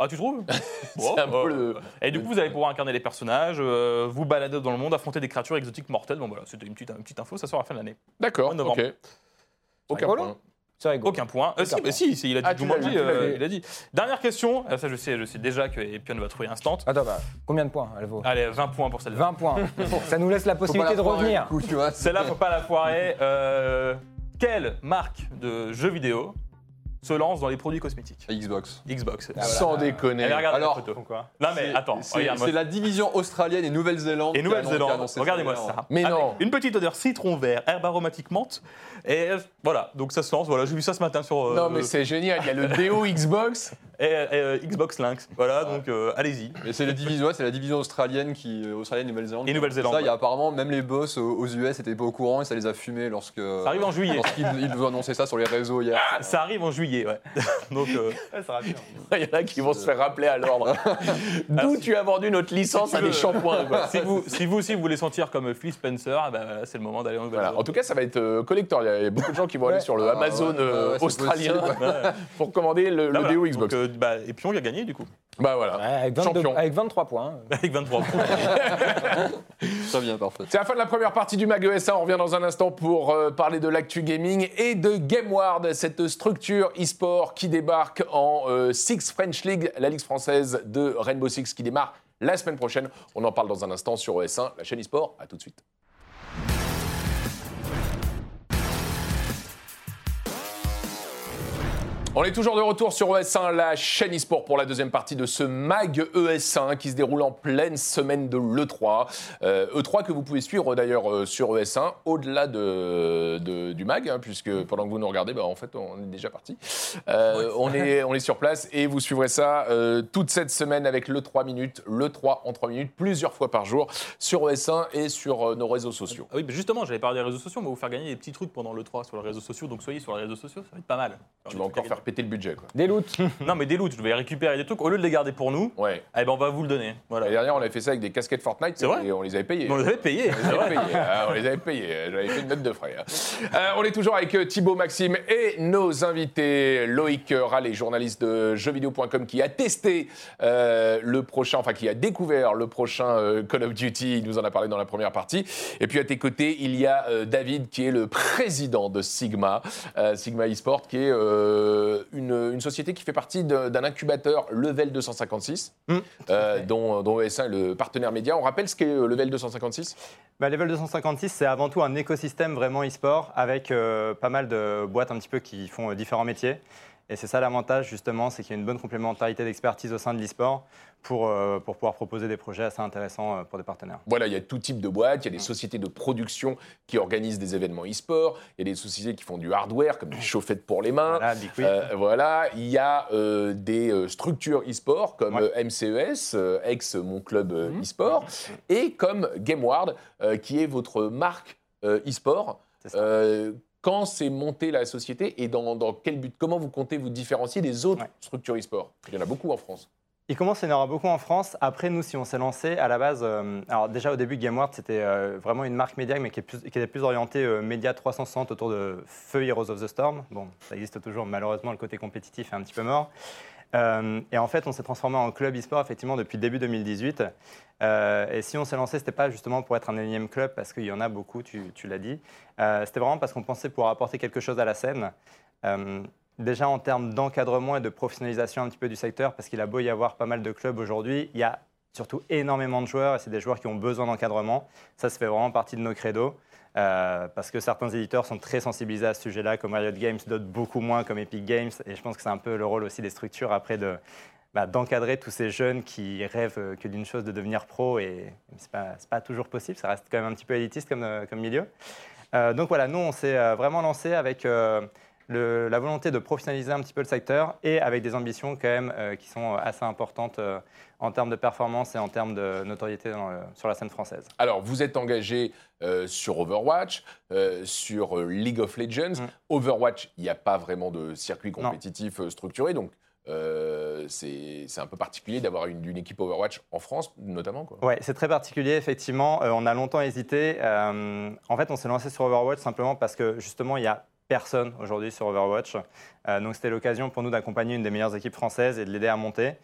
Ah, tu trouves? C'est un peu le- Et du coup, vous allez pouvoir incarner les personnages, euh, vous balader dans le monde, affronter des créatures exotiques mortelles. Bon, voilà, c'était une petite, une petite info, ça sort à la fin de l'année. D'accord, ok. Aucun point. C'est rigolo. Aucun point. Euh, si, bah, si, si, il a dit Ah, tu l'as Jumanji, dit, tu l'as euh, dit. il a dit. Dernière question, Ah, ça je sais, je sais déjà que Epion va trouver instant. Attends, bah, combien de points elle vaut? Allez, 20 points pour celle-là. 20 points. ça nous laisse la Faut pas possibilité la de foirer, revenir. du coup, tu vois. Celle-là, faut pas la foirer. Euh, quelle marque de jeux vidéo se lance dans les produits cosmétiques Xbox. Xbox. Sans déconner. Allez, regarde Alors, la photo. Pourquoi Non mais attends, c'est regarde, c'est la division australienne et Nouvelle-Zélande. Et qui a annon- qui a Nouvelle-Zélande, annoncé regardez-moi ça. Mais Avec non. Une petite odeur citron vert, herbe aromatique menthe. Et euh, voilà, donc ça se lance. Voilà, j'ai vu ça ce matin sur. euh, Non, mais c'est génial. Il y a le déo Xbox. et, et, euh, Xbox Lynx. Voilà, donc euh, allez-y. Et c'est la division, ouais, c'est la division australienne qui, euh, australienne et Nouvelle-Zélande. Et Nouvelle-Zélande, Ça, il y a apparemment même les boss aux, aux US n'étaient pas au courant et ça les a fumés lorsque. Ça arrive en juillet. Lorsqu'ils ils nous ont annoncé ça sur les réseaux hier. Ça arrive en juillet, ouais. donc euh. Il y en a qui vont se faire rappeler à l'ordre. D'où tu as vendu notre licence à des shampoings. quoi. si, vous, si vous aussi vous voulez sentir comme Phil Spencer, eh ben, voilà, c'est le moment d'aller en Voilà. Nouvelle-Zélande. En tout cas, ça va être euh, collector. Il y a beaucoup de gens qui vont aller sur le Ah, Amazon ouais, euh, australien possible, pour commander le, le Là, voilà. déo Xbox. Donc, euh, bah, et Pion, il a gagné du coup. bah voilà. Ouais, avec, 22 Champion. avec 23 points. Avec 23 points. Très bien, parfait. C'est la fin de la première partie du Mag ESA. On revient dans un instant pour euh, parler de l'actu gaming et de GameWard, cette structure e-sport qui débarque en euh, Six French League, la ligue française de Rainbow Six qui démarre la semaine prochaine. On en parle dans un instant sur ES1, la chaîne e-sport. À tout de suite. On est toujours de retour sur ES1, la chaîne e-sport pour la deuxième partie de ce MAG ES1 qui se déroule en pleine semaine de l'E3. Euh, E3 que vous pouvez suivre d'ailleurs euh, sur ES1 au-delà de, de- du MAG, hein, puisque pendant que vous nous regardez, bah, en fait on est déjà parti. Euh, on, est, on est sur place et vous suivrez ça euh, toute cette semaine avec le 3 minutes, le 3 en 3 minutes, plusieurs fois par jour sur ES1 et sur nos réseaux sociaux. Ah oui, mais justement, j'allais parler des réseaux sociaux. On va vous faire gagner des petits trucs pendant le 3 sur les réseaux sociaux. Donc soyez sur les réseaux sociaux, ça va être pas mal. Tu vas encore faire péter le budget quoi. Des loots. Non, mais des loots, je vais récupérer des trucs. Au lieu de les garder pour nous, Ouais. eh ben, on va vous le donner. Voilà. L'année dernière on avait fait ça avec des casquettes Fortnite C'est vrai et on les avait payées. On les avait payés. On les avait payés, hein, on les avait payés. J'avais fait une note de frais. hein. Euh, on est toujours avec euh, Thibaut Maxime et nos invités. Loïc Rallet, journaliste de jeuxvideo.com, qui a testé euh, le prochain, enfin qui a découvert le prochain euh, Call of Duty. Il nous en a parlé dans la première partie. Et puis à tes côtés, il y a euh, David, qui est le président de Sigma, euh, Sigma eSport, qui est euh, une, une société qui fait partie d'un incubateur Level 256, euh, dont, dont ES1 est le partenaire média. On rappelle ce qu'est euh, Level 256 Bah, Level 256, c'est avant tout un écosystème vraiment e-sport avec euh, pas mal de boîtes un petit peu qui font euh, différents métiers. Et c'est ça l'avantage justement, c'est qu'il y a une bonne complémentarité d'expertise au sein de l'e-sport pour, euh, pour pouvoir proposer des projets assez intéressants euh, pour des partenaires. Voilà, il y a tout type de boîtes, il y a des sociétés de production qui organisent des événements e-sport, il y a des sociétés qui font du hardware, comme des chaufferettes pour les mains. Voilà, Big. Euh, voilà, il y a des structures e-sport comme Ouais. MCES, euh, ex mon club Mhm. e-sport, et comme GameWard, qui est votre marque e-sport. Euh, quand c'est monté la société et dans, dans quel but? Comment vous comptez vous différencier des autres Ouais. structures e-sport? Il y en a beaucoup en France. Il commence à y en avoir beaucoup en France. Après, nous, si on s'est lancé, à la base, euh, alors déjà au début, GameWard, c'était euh, vraiment une marque média, mais qui, est plus- qui était plus orientée euh, média 360 autour de Feu Heroes of the Storm. Bon, ça existe toujours, malheureusement, le côté compétitif est un petit peu mort. Euh, et en fait, on s'est transformé en club e-sport, effectivement, depuis début 2018. Euh, et si on s'est lancé, c'était pas justement pour être un énième club, parce qu'il y en a beaucoup, tu, l'as dit. Euh, c'était vraiment parce qu'on pensait pouvoir apporter quelque chose à la scène. Déjà en termes d'encadrement et de professionnalisation un petit peu du secteur, parce qu'il a beau y avoir pas mal de clubs aujourd'hui, il y a surtout énormément de joueurs et c'est des joueurs qui ont besoin d'encadrement. Ça, ça fait vraiment partie de nos credos. Euh, parce que certains éditeurs sont très sensibilisés à ce sujet-là, comme Riot Games, d'autres beaucoup moins, comme Epic Games. Et je pense que c'est un peu le rôle aussi des structures après de, bah, d'encadrer tous ces jeunes qui rêvent euh, que d'une chose de devenir pro. Et c'est pas, c'est pas toujours possible, ça reste quand même un petit peu élitiste comme, euh, milieu. Donc voilà, nous, on s'est vraiment lancé avec le- la volonté de professionnaliser un petit peu le secteur et avec des ambitions quand même euh, qui sont assez importantes euh, en termes de performance et en termes de notoriété dans le- sur la scène française. Alors, vous êtes engagé euh, sur Overwatch, sur League of Legends. Mm. Overwatch, il n'y a pas vraiment de circuit compétitif structuré, donc euh, c'est un peu particulier d'avoir une, une équipe Overwatch en France, notamment. Ouais, c'est très particulier, effectivement. Euh, on a longtemps hésité. Euh, en fait, on s'est lancé sur Overwatch simplement parce que justement, il y a personne aujourd'hui sur Overwatch. Euh, donc c'était l'occasion pour nous d'accompagner une des meilleures équipes françaises et de l'aider à monter.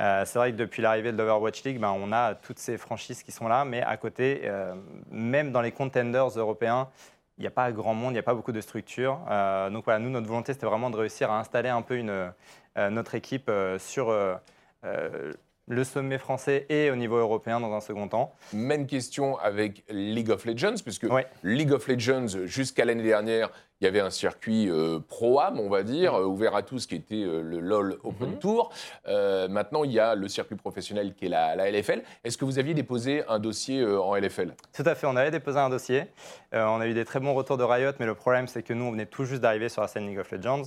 Euh, c'est vrai que depuis l'arrivée de l'Overwatch League, ben, on a toutes ces franchises qui sont là, mais à côté, euh, même dans les contenders européens, il n'y a pas grand monde, il n'y a pas beaucoup de structures. Donc voilà, nous, notre volonté, c'était vraiment de réussir à installer un peu une, notre équipe sur le sommet français et au niveau européen dans un second temps. Même question avec League of Legends, puisque Ouais. League of Legends, jusqu'à l'année dernière, il y avait un circuit euh, pro-am, on va dire, euh, ouvert à tous, qui était euh, le LoL Open Mhm. Tour. Maintenant, il y a le circuit professionnel qui est la, la LFL. Est-ce que vous aviez déposé un dossier en LFL Tout à fait, on avait déposé un dossier. On a eu des très bons retours de Riot, mais le problème, c'est que nous, on venait tout juste d'arriver sur la scène League of Legends.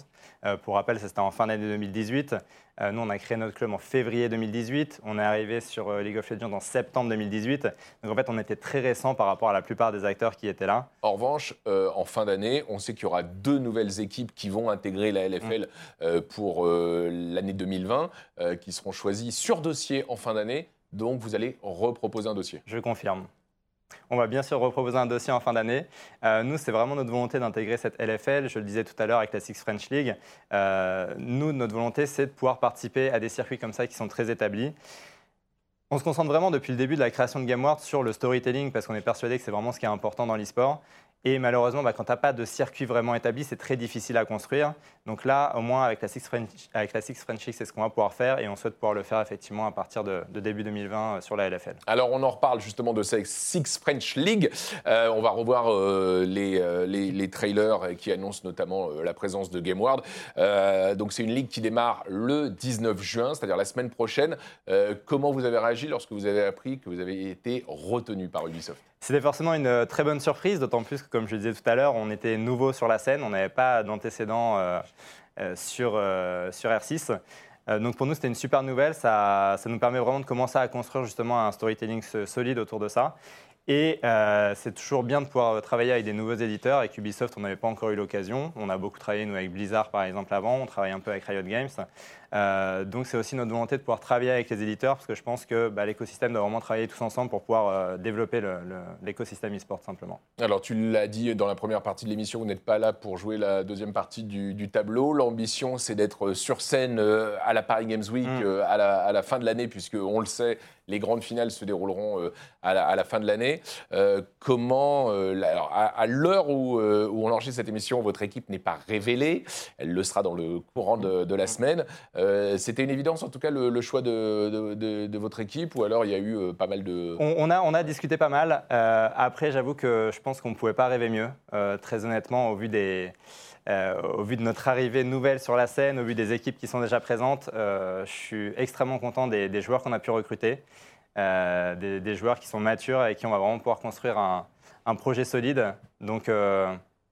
Pour rappel, ça, c'était en fin d'année 2018. Euh, nous, on a créé notre club en février 2018. On est arrivé sur League of Legends en septembre 2018. Donc, en fait, on était très récent par rapport à la plupart des acteurs qui étaient là. En revanche, en fin d'année, on sait qu'il y aura deux nouvelles équipes qui vont intégrer la LFL euh, pour euh, l'année 2020, euh, qui seront choisies sur dossier en fin d'année. Donc, vous allez reproposer un dossier. Je confirme. On va bien sûr reproposer un dossier en fin d'année. Euh, nous, c'est vraiment notre volonté d'intégrer cette LFL. Je le disais tout à l'heure avec la Six French League. Euh, nous, notre volonté, c'est de pouvoir participer à des circuits comme ça qui sont très établis. On se concentre vraiment depuis le début de la création de GameWorld sur le storytelling parce qu'on est persuadé que c'est vraiment ce qui est important dans l'e-sport. Et malheureusement, bah, quand tu n'as pas de circuit vraiment établi, c'est très difficile à construire. Donc là, au moins, avec la Six French, avec la Six French League, c'est ce qu'on va pouvoir faire et on souhaite pouvoir le faire effectivement à partir de, de début 2020 euh, sur la LFL. Alors, on en reparle justement de cette Six French League. Euh, on va revoir euh, les, les, les trailers qui annoncent notamment euh, la présence de GameWard. Donc, c'est une ligue qui démarre le 19 juin, c'est-à-dire la semaine prochaine. Comment vous avez réagi lorsque vous avez appris que vous avez été retenu par Ubisoft? C'était forcément une très bonne surprise, d'autant plus que, comme je le disais tout à l'heure, on était nouveau sur la scène, on n'avait pas d'antécédents sur, euh, sur R6. Euh, donc pour nous, c'était une super nouvelle. Ça, ça nous permet vraiment de commencer à construire justement un storytelling so- solide autour de ça. Et euh, c'est toujours bien de pouvoir travailler avec des nouveaux éditeurs. Avec Ubisoft, on n'avait pas encore eu l'occasion. On a beaucoup travaillé, nous, avec Blizzard, par exemple, avant. On travaille un peu avec Riot Games. Euh, donc c'est aussi notre volonté de pouvoir travailler avec les éditeurs, parce que je pense que bah, l'écosystème doit vraiment travailler tous ensemble pour pouvoir euh, développer l'écosystème e-sport, simplement. Alors, tu l'as dit dans la première partie de l'émission, vous n'êtes pas là pour jouer la deuxième partie du, du tableau. L'ambition, c'est d'être sur scène euh, à la Paris Games Week Mm. à, la, à la fin de l'année, puisque on le sait, les grandes finales se dérouleront à, la, à la fin de l'année. Euh, comment, euh, alors, à, à l'heure où, où on enregistre cette émission, votre équipe n'est pas révélée, elle le sera dans le courant de, de la semaine. Euh, C'était une évidence, en tout cas, le, choix de, votre équipe, ou alors il y a eu euh, pas mal de... On, a, discuté pas mal. Euh, après, j'avoue que je pense qu'on ne pouvait pas rêver mieux, très honnêtement, au vu, de notre arrivée nouvelle sur la scène, au vu des équipes qui sont déjà présentes. je suis extrêmement content des, joueurs qu'on a pu recruter, des, joueurs qui sont matures et qui on va vraiment pouvoir construire un, projet solide. Donc,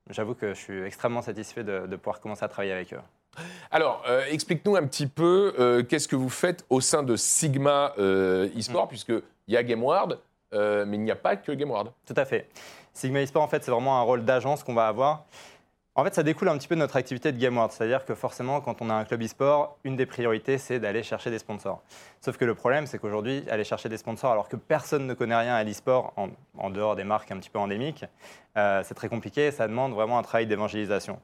j'avoue que je suis extrêmement satisfait de pouvoir commencer à travailler avec eux. Alors, euh, explique-nous un petit peu euh, qu'est-ce que vous faites au sein de Sigma euh, eSport, puisqu'il y a GameWard, mais il n'y a pas que GameWard. Tout à fait. Sigma eSport, en fait, c'est vraiment un rôle d'agence qu'on va avoir. En fait, ça découle un petit peu de notre activité de GameWorld. C'est-à-dire que forcément, quand on a un club e-sport, une des priorités, c'est d'aller chercher des sponsors. Sauf que le problème, c'est qu'aujourd'hui, aller chercher des sponsors alors que personne ne connaît rien à l'e-sport, en, en dehors des marques un petit peu endémiques, euh, c'est très compliqué et ça demande vraiment un travail d'évangélisation.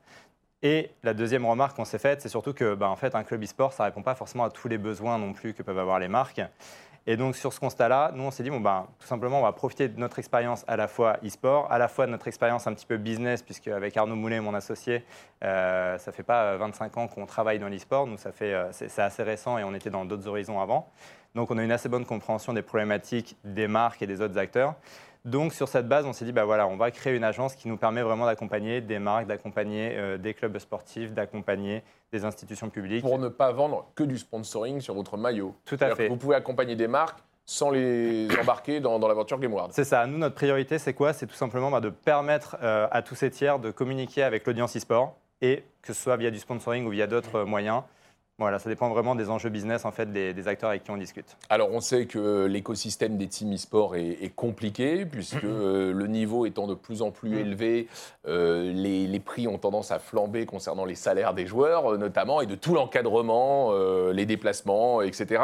Et la deuxième remarque qu'on s'est faite, c'est surtout que bah, en fait, un club e-sport, ça ne répond pas forcément à tous les besoins non plus que peuvent avoir les marques. Et donc sur ce constat-là, nous on s'est dit bon ben tout simplement on va profiter de notre expérience à la fois e-sport, à la fois de notre expérience un petit peu business puisque avec Arnaud Moulet, mon associé, euh, ça fait pas 25 ans qu'on travaille dans l'e-sport, nous ça fait euh, c'est assez récent et on était dans d'autres horizons avant. Donc on a une assez bonne compréhension des problématiques des marques et des autres acteurs. Donc sur cette base, on s'est dit bah voilà, on va créer une agence qui nous permet vraiment d'accompagner des marques, d'accompagner euh, des clubs sportifs, d'accompagner des institutions publiques. Pour ne pas vendre que du sponsoring sur votre maillot. Tout à fait. Vous pouvez accompagner des marques sans les embarquer dans, dans l'aventure GameWard. C'est ça. Nous, notre priorité, c'est quoi? C'est tout simplement bah, de permettre euh, à tous ces tiers de communiquer avec l'audience e-sport et que ce soit via du sponsoring ou via d'autres euh, moyens, Voilà, ça dépend vraiment des enjeux business en fait des, des acteurs avec qui on discute. Alors, on sait que l'écosystème des teams e-sport est, est compliqué, puisque euh, le niveau étant de plus en plus élevé, euh, les, les prix ont tendance à flamber concernant les salaires des joueurs, euh, notamment, et de tout l'encadrement, les déplacements, etc.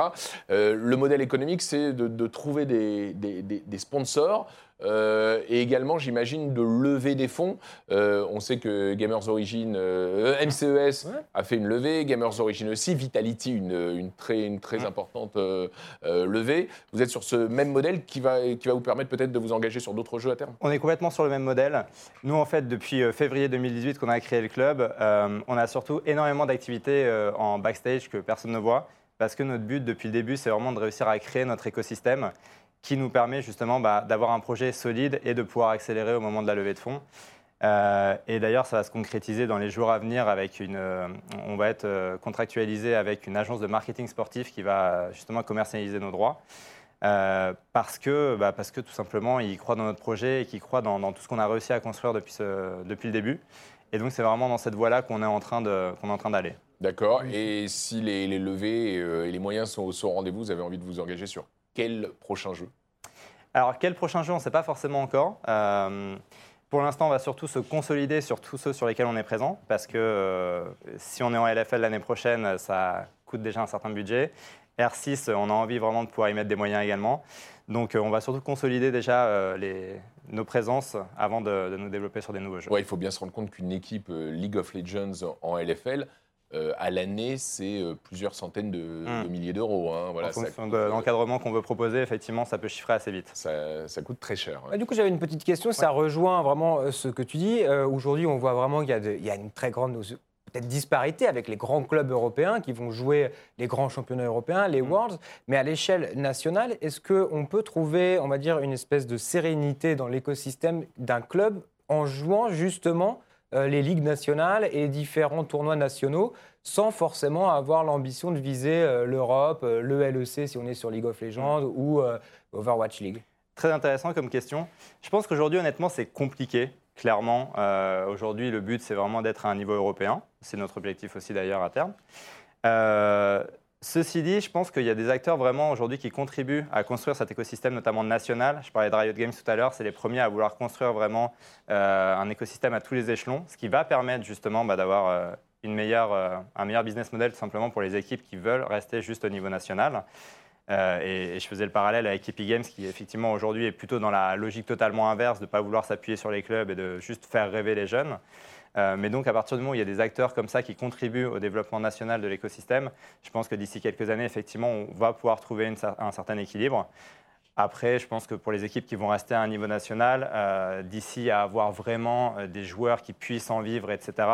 Le modèle économique, c'est de, de trouver des, des- des- des sponsors. Euh, et également, j'imagine, de lever des fonds. Euh, on sait que Gamers Origin, euh, MCES Ouais. a fait une levée, Gamers Origin aussi, Vitality une, une très, une très importante levée. Vous êtes sur ce même modèle qui va, qui va vous permettre peut-être de vous engager sur d'autres jeux à terme? On est complètement sur le même modèle. Nous, en fait, depuis février 2018 qu'on a créé le club, on a surtout énormément d'activités en backstage que personne ne voit. Parce que notre but depuis le début, c'est vraiment de réussir à créer notre écosystème qui nous permet justement bah, d'avoir un projet solide et de pouvoir accélérer au moment de la levée de fonds. Euh, et d'ailleurs, ça va se concrétiser dans les jours à venir avec une. euh, on va être euh, contractualisé avec une agence de marketing sportif qui va euh, justement commercialiser nos droits. Euh, parce, que, bah, parce que tout simplement, ils croient dans notre projet et qu'ils croient dans, dans tout ce qu'on a réussi à construire depuis, ce- depuis le début. Et donc, c'est vraiment dans cette voie-là qu'on est en train de- qu'on est en train d'aller. D'accord. Et si les, les levées et les moyens sont, sont au rendez-vous, vous avez envie de vous engager sur? Quel prochain jeu? Alors, quel prochain jeu On ne sait pas forcément encore. Euh, pour l'instant, on va surtout se consolider sur tous ceux sur lesquels on est présent, parce que euh, si on est en LFL l'année prochaine, ça coûte déjà un certain budget. R6, on a envie vraiment de pouvoir y mettre des moyens également. Donc, euh, on va surtout consolider déjà euh, les- nos présences avant de, de nous développer sur des nouveaux jeux. Ouais, il faut bien se rendre compte qu'une équipe euh, League of Legends en LFL, euh, à l'année, c'est euh, plusieurs centaines de, Mm. de milliers d'euros. hein. Voilà, en ça, fonction coûte, de euh, l'encadrement qu'on veut proposer, effectivement, ça peut chiffrer assez vite. ça, ça coûte très cher. hein. Ah, du coup, j'avais une petite question. Ça rejoint vraiment ce que tu dis. Euh, Aujourd'hui, on voit vraiment qu'il y, a y une très grande peut-être disparité avec les grands clubs européens qui vont jouer les grands championnats européens, les Worlds. Mais à l'échelle nationale, est-ce qu'on peut trouver, on va dire, une espèce de sérénité dans l'écosystème d'un club en jouant justement les ligues nationales et différents tournois nationaux sans forcément avoir l'ambition de viser euh, l'Europe, euh, le LEC si on est sur League of Legends ou euh, Overwatch League Très intéressant comme question. Je pense qu'aujourd'hui, honnêtement, c'est compliqué. Clairement, Euh, aujourd'hui, le but, c'est vraiment d'être à un niveau européen. C'est notre objectif aussi, d'ailleurs, à terme. Euh, ceci dit, je pense qu'il y a des acteurs vraiment aujourd'hui qui contribuent à construire cet écosystème, notamment national. Je parlais de Riot Games tout à l'heure, c'est les premiers à vouloir construire vraiment euh, un écosystème à tous les échelons, ce qui va permettre justement bah, d'avoir euh, euh, un meilleur business model tout simplement pour les équipes qui veulent rester juste au niveau national. Et, et je faisais le parallèle avec Epic Games qui effectivement aujourd'hui est plutôt dans la logique totalement inverse de ne pas vouloir s'appuyer sur les clubs et de juste faire rêver les jeunes. Euh, mais donc à partir du moment où il y a des acteurs comme ça qui contribuent au développement national de l'écosystème, je pense que d'ici quelques années, effectivement, on va pouvoir trouver un certain équilibre. Après, je pense que pour les équipes qui vont rester à un niveau national, euh, d'ici à avoir vraiment euh, des joueurs qui puissent en vivre, etc.,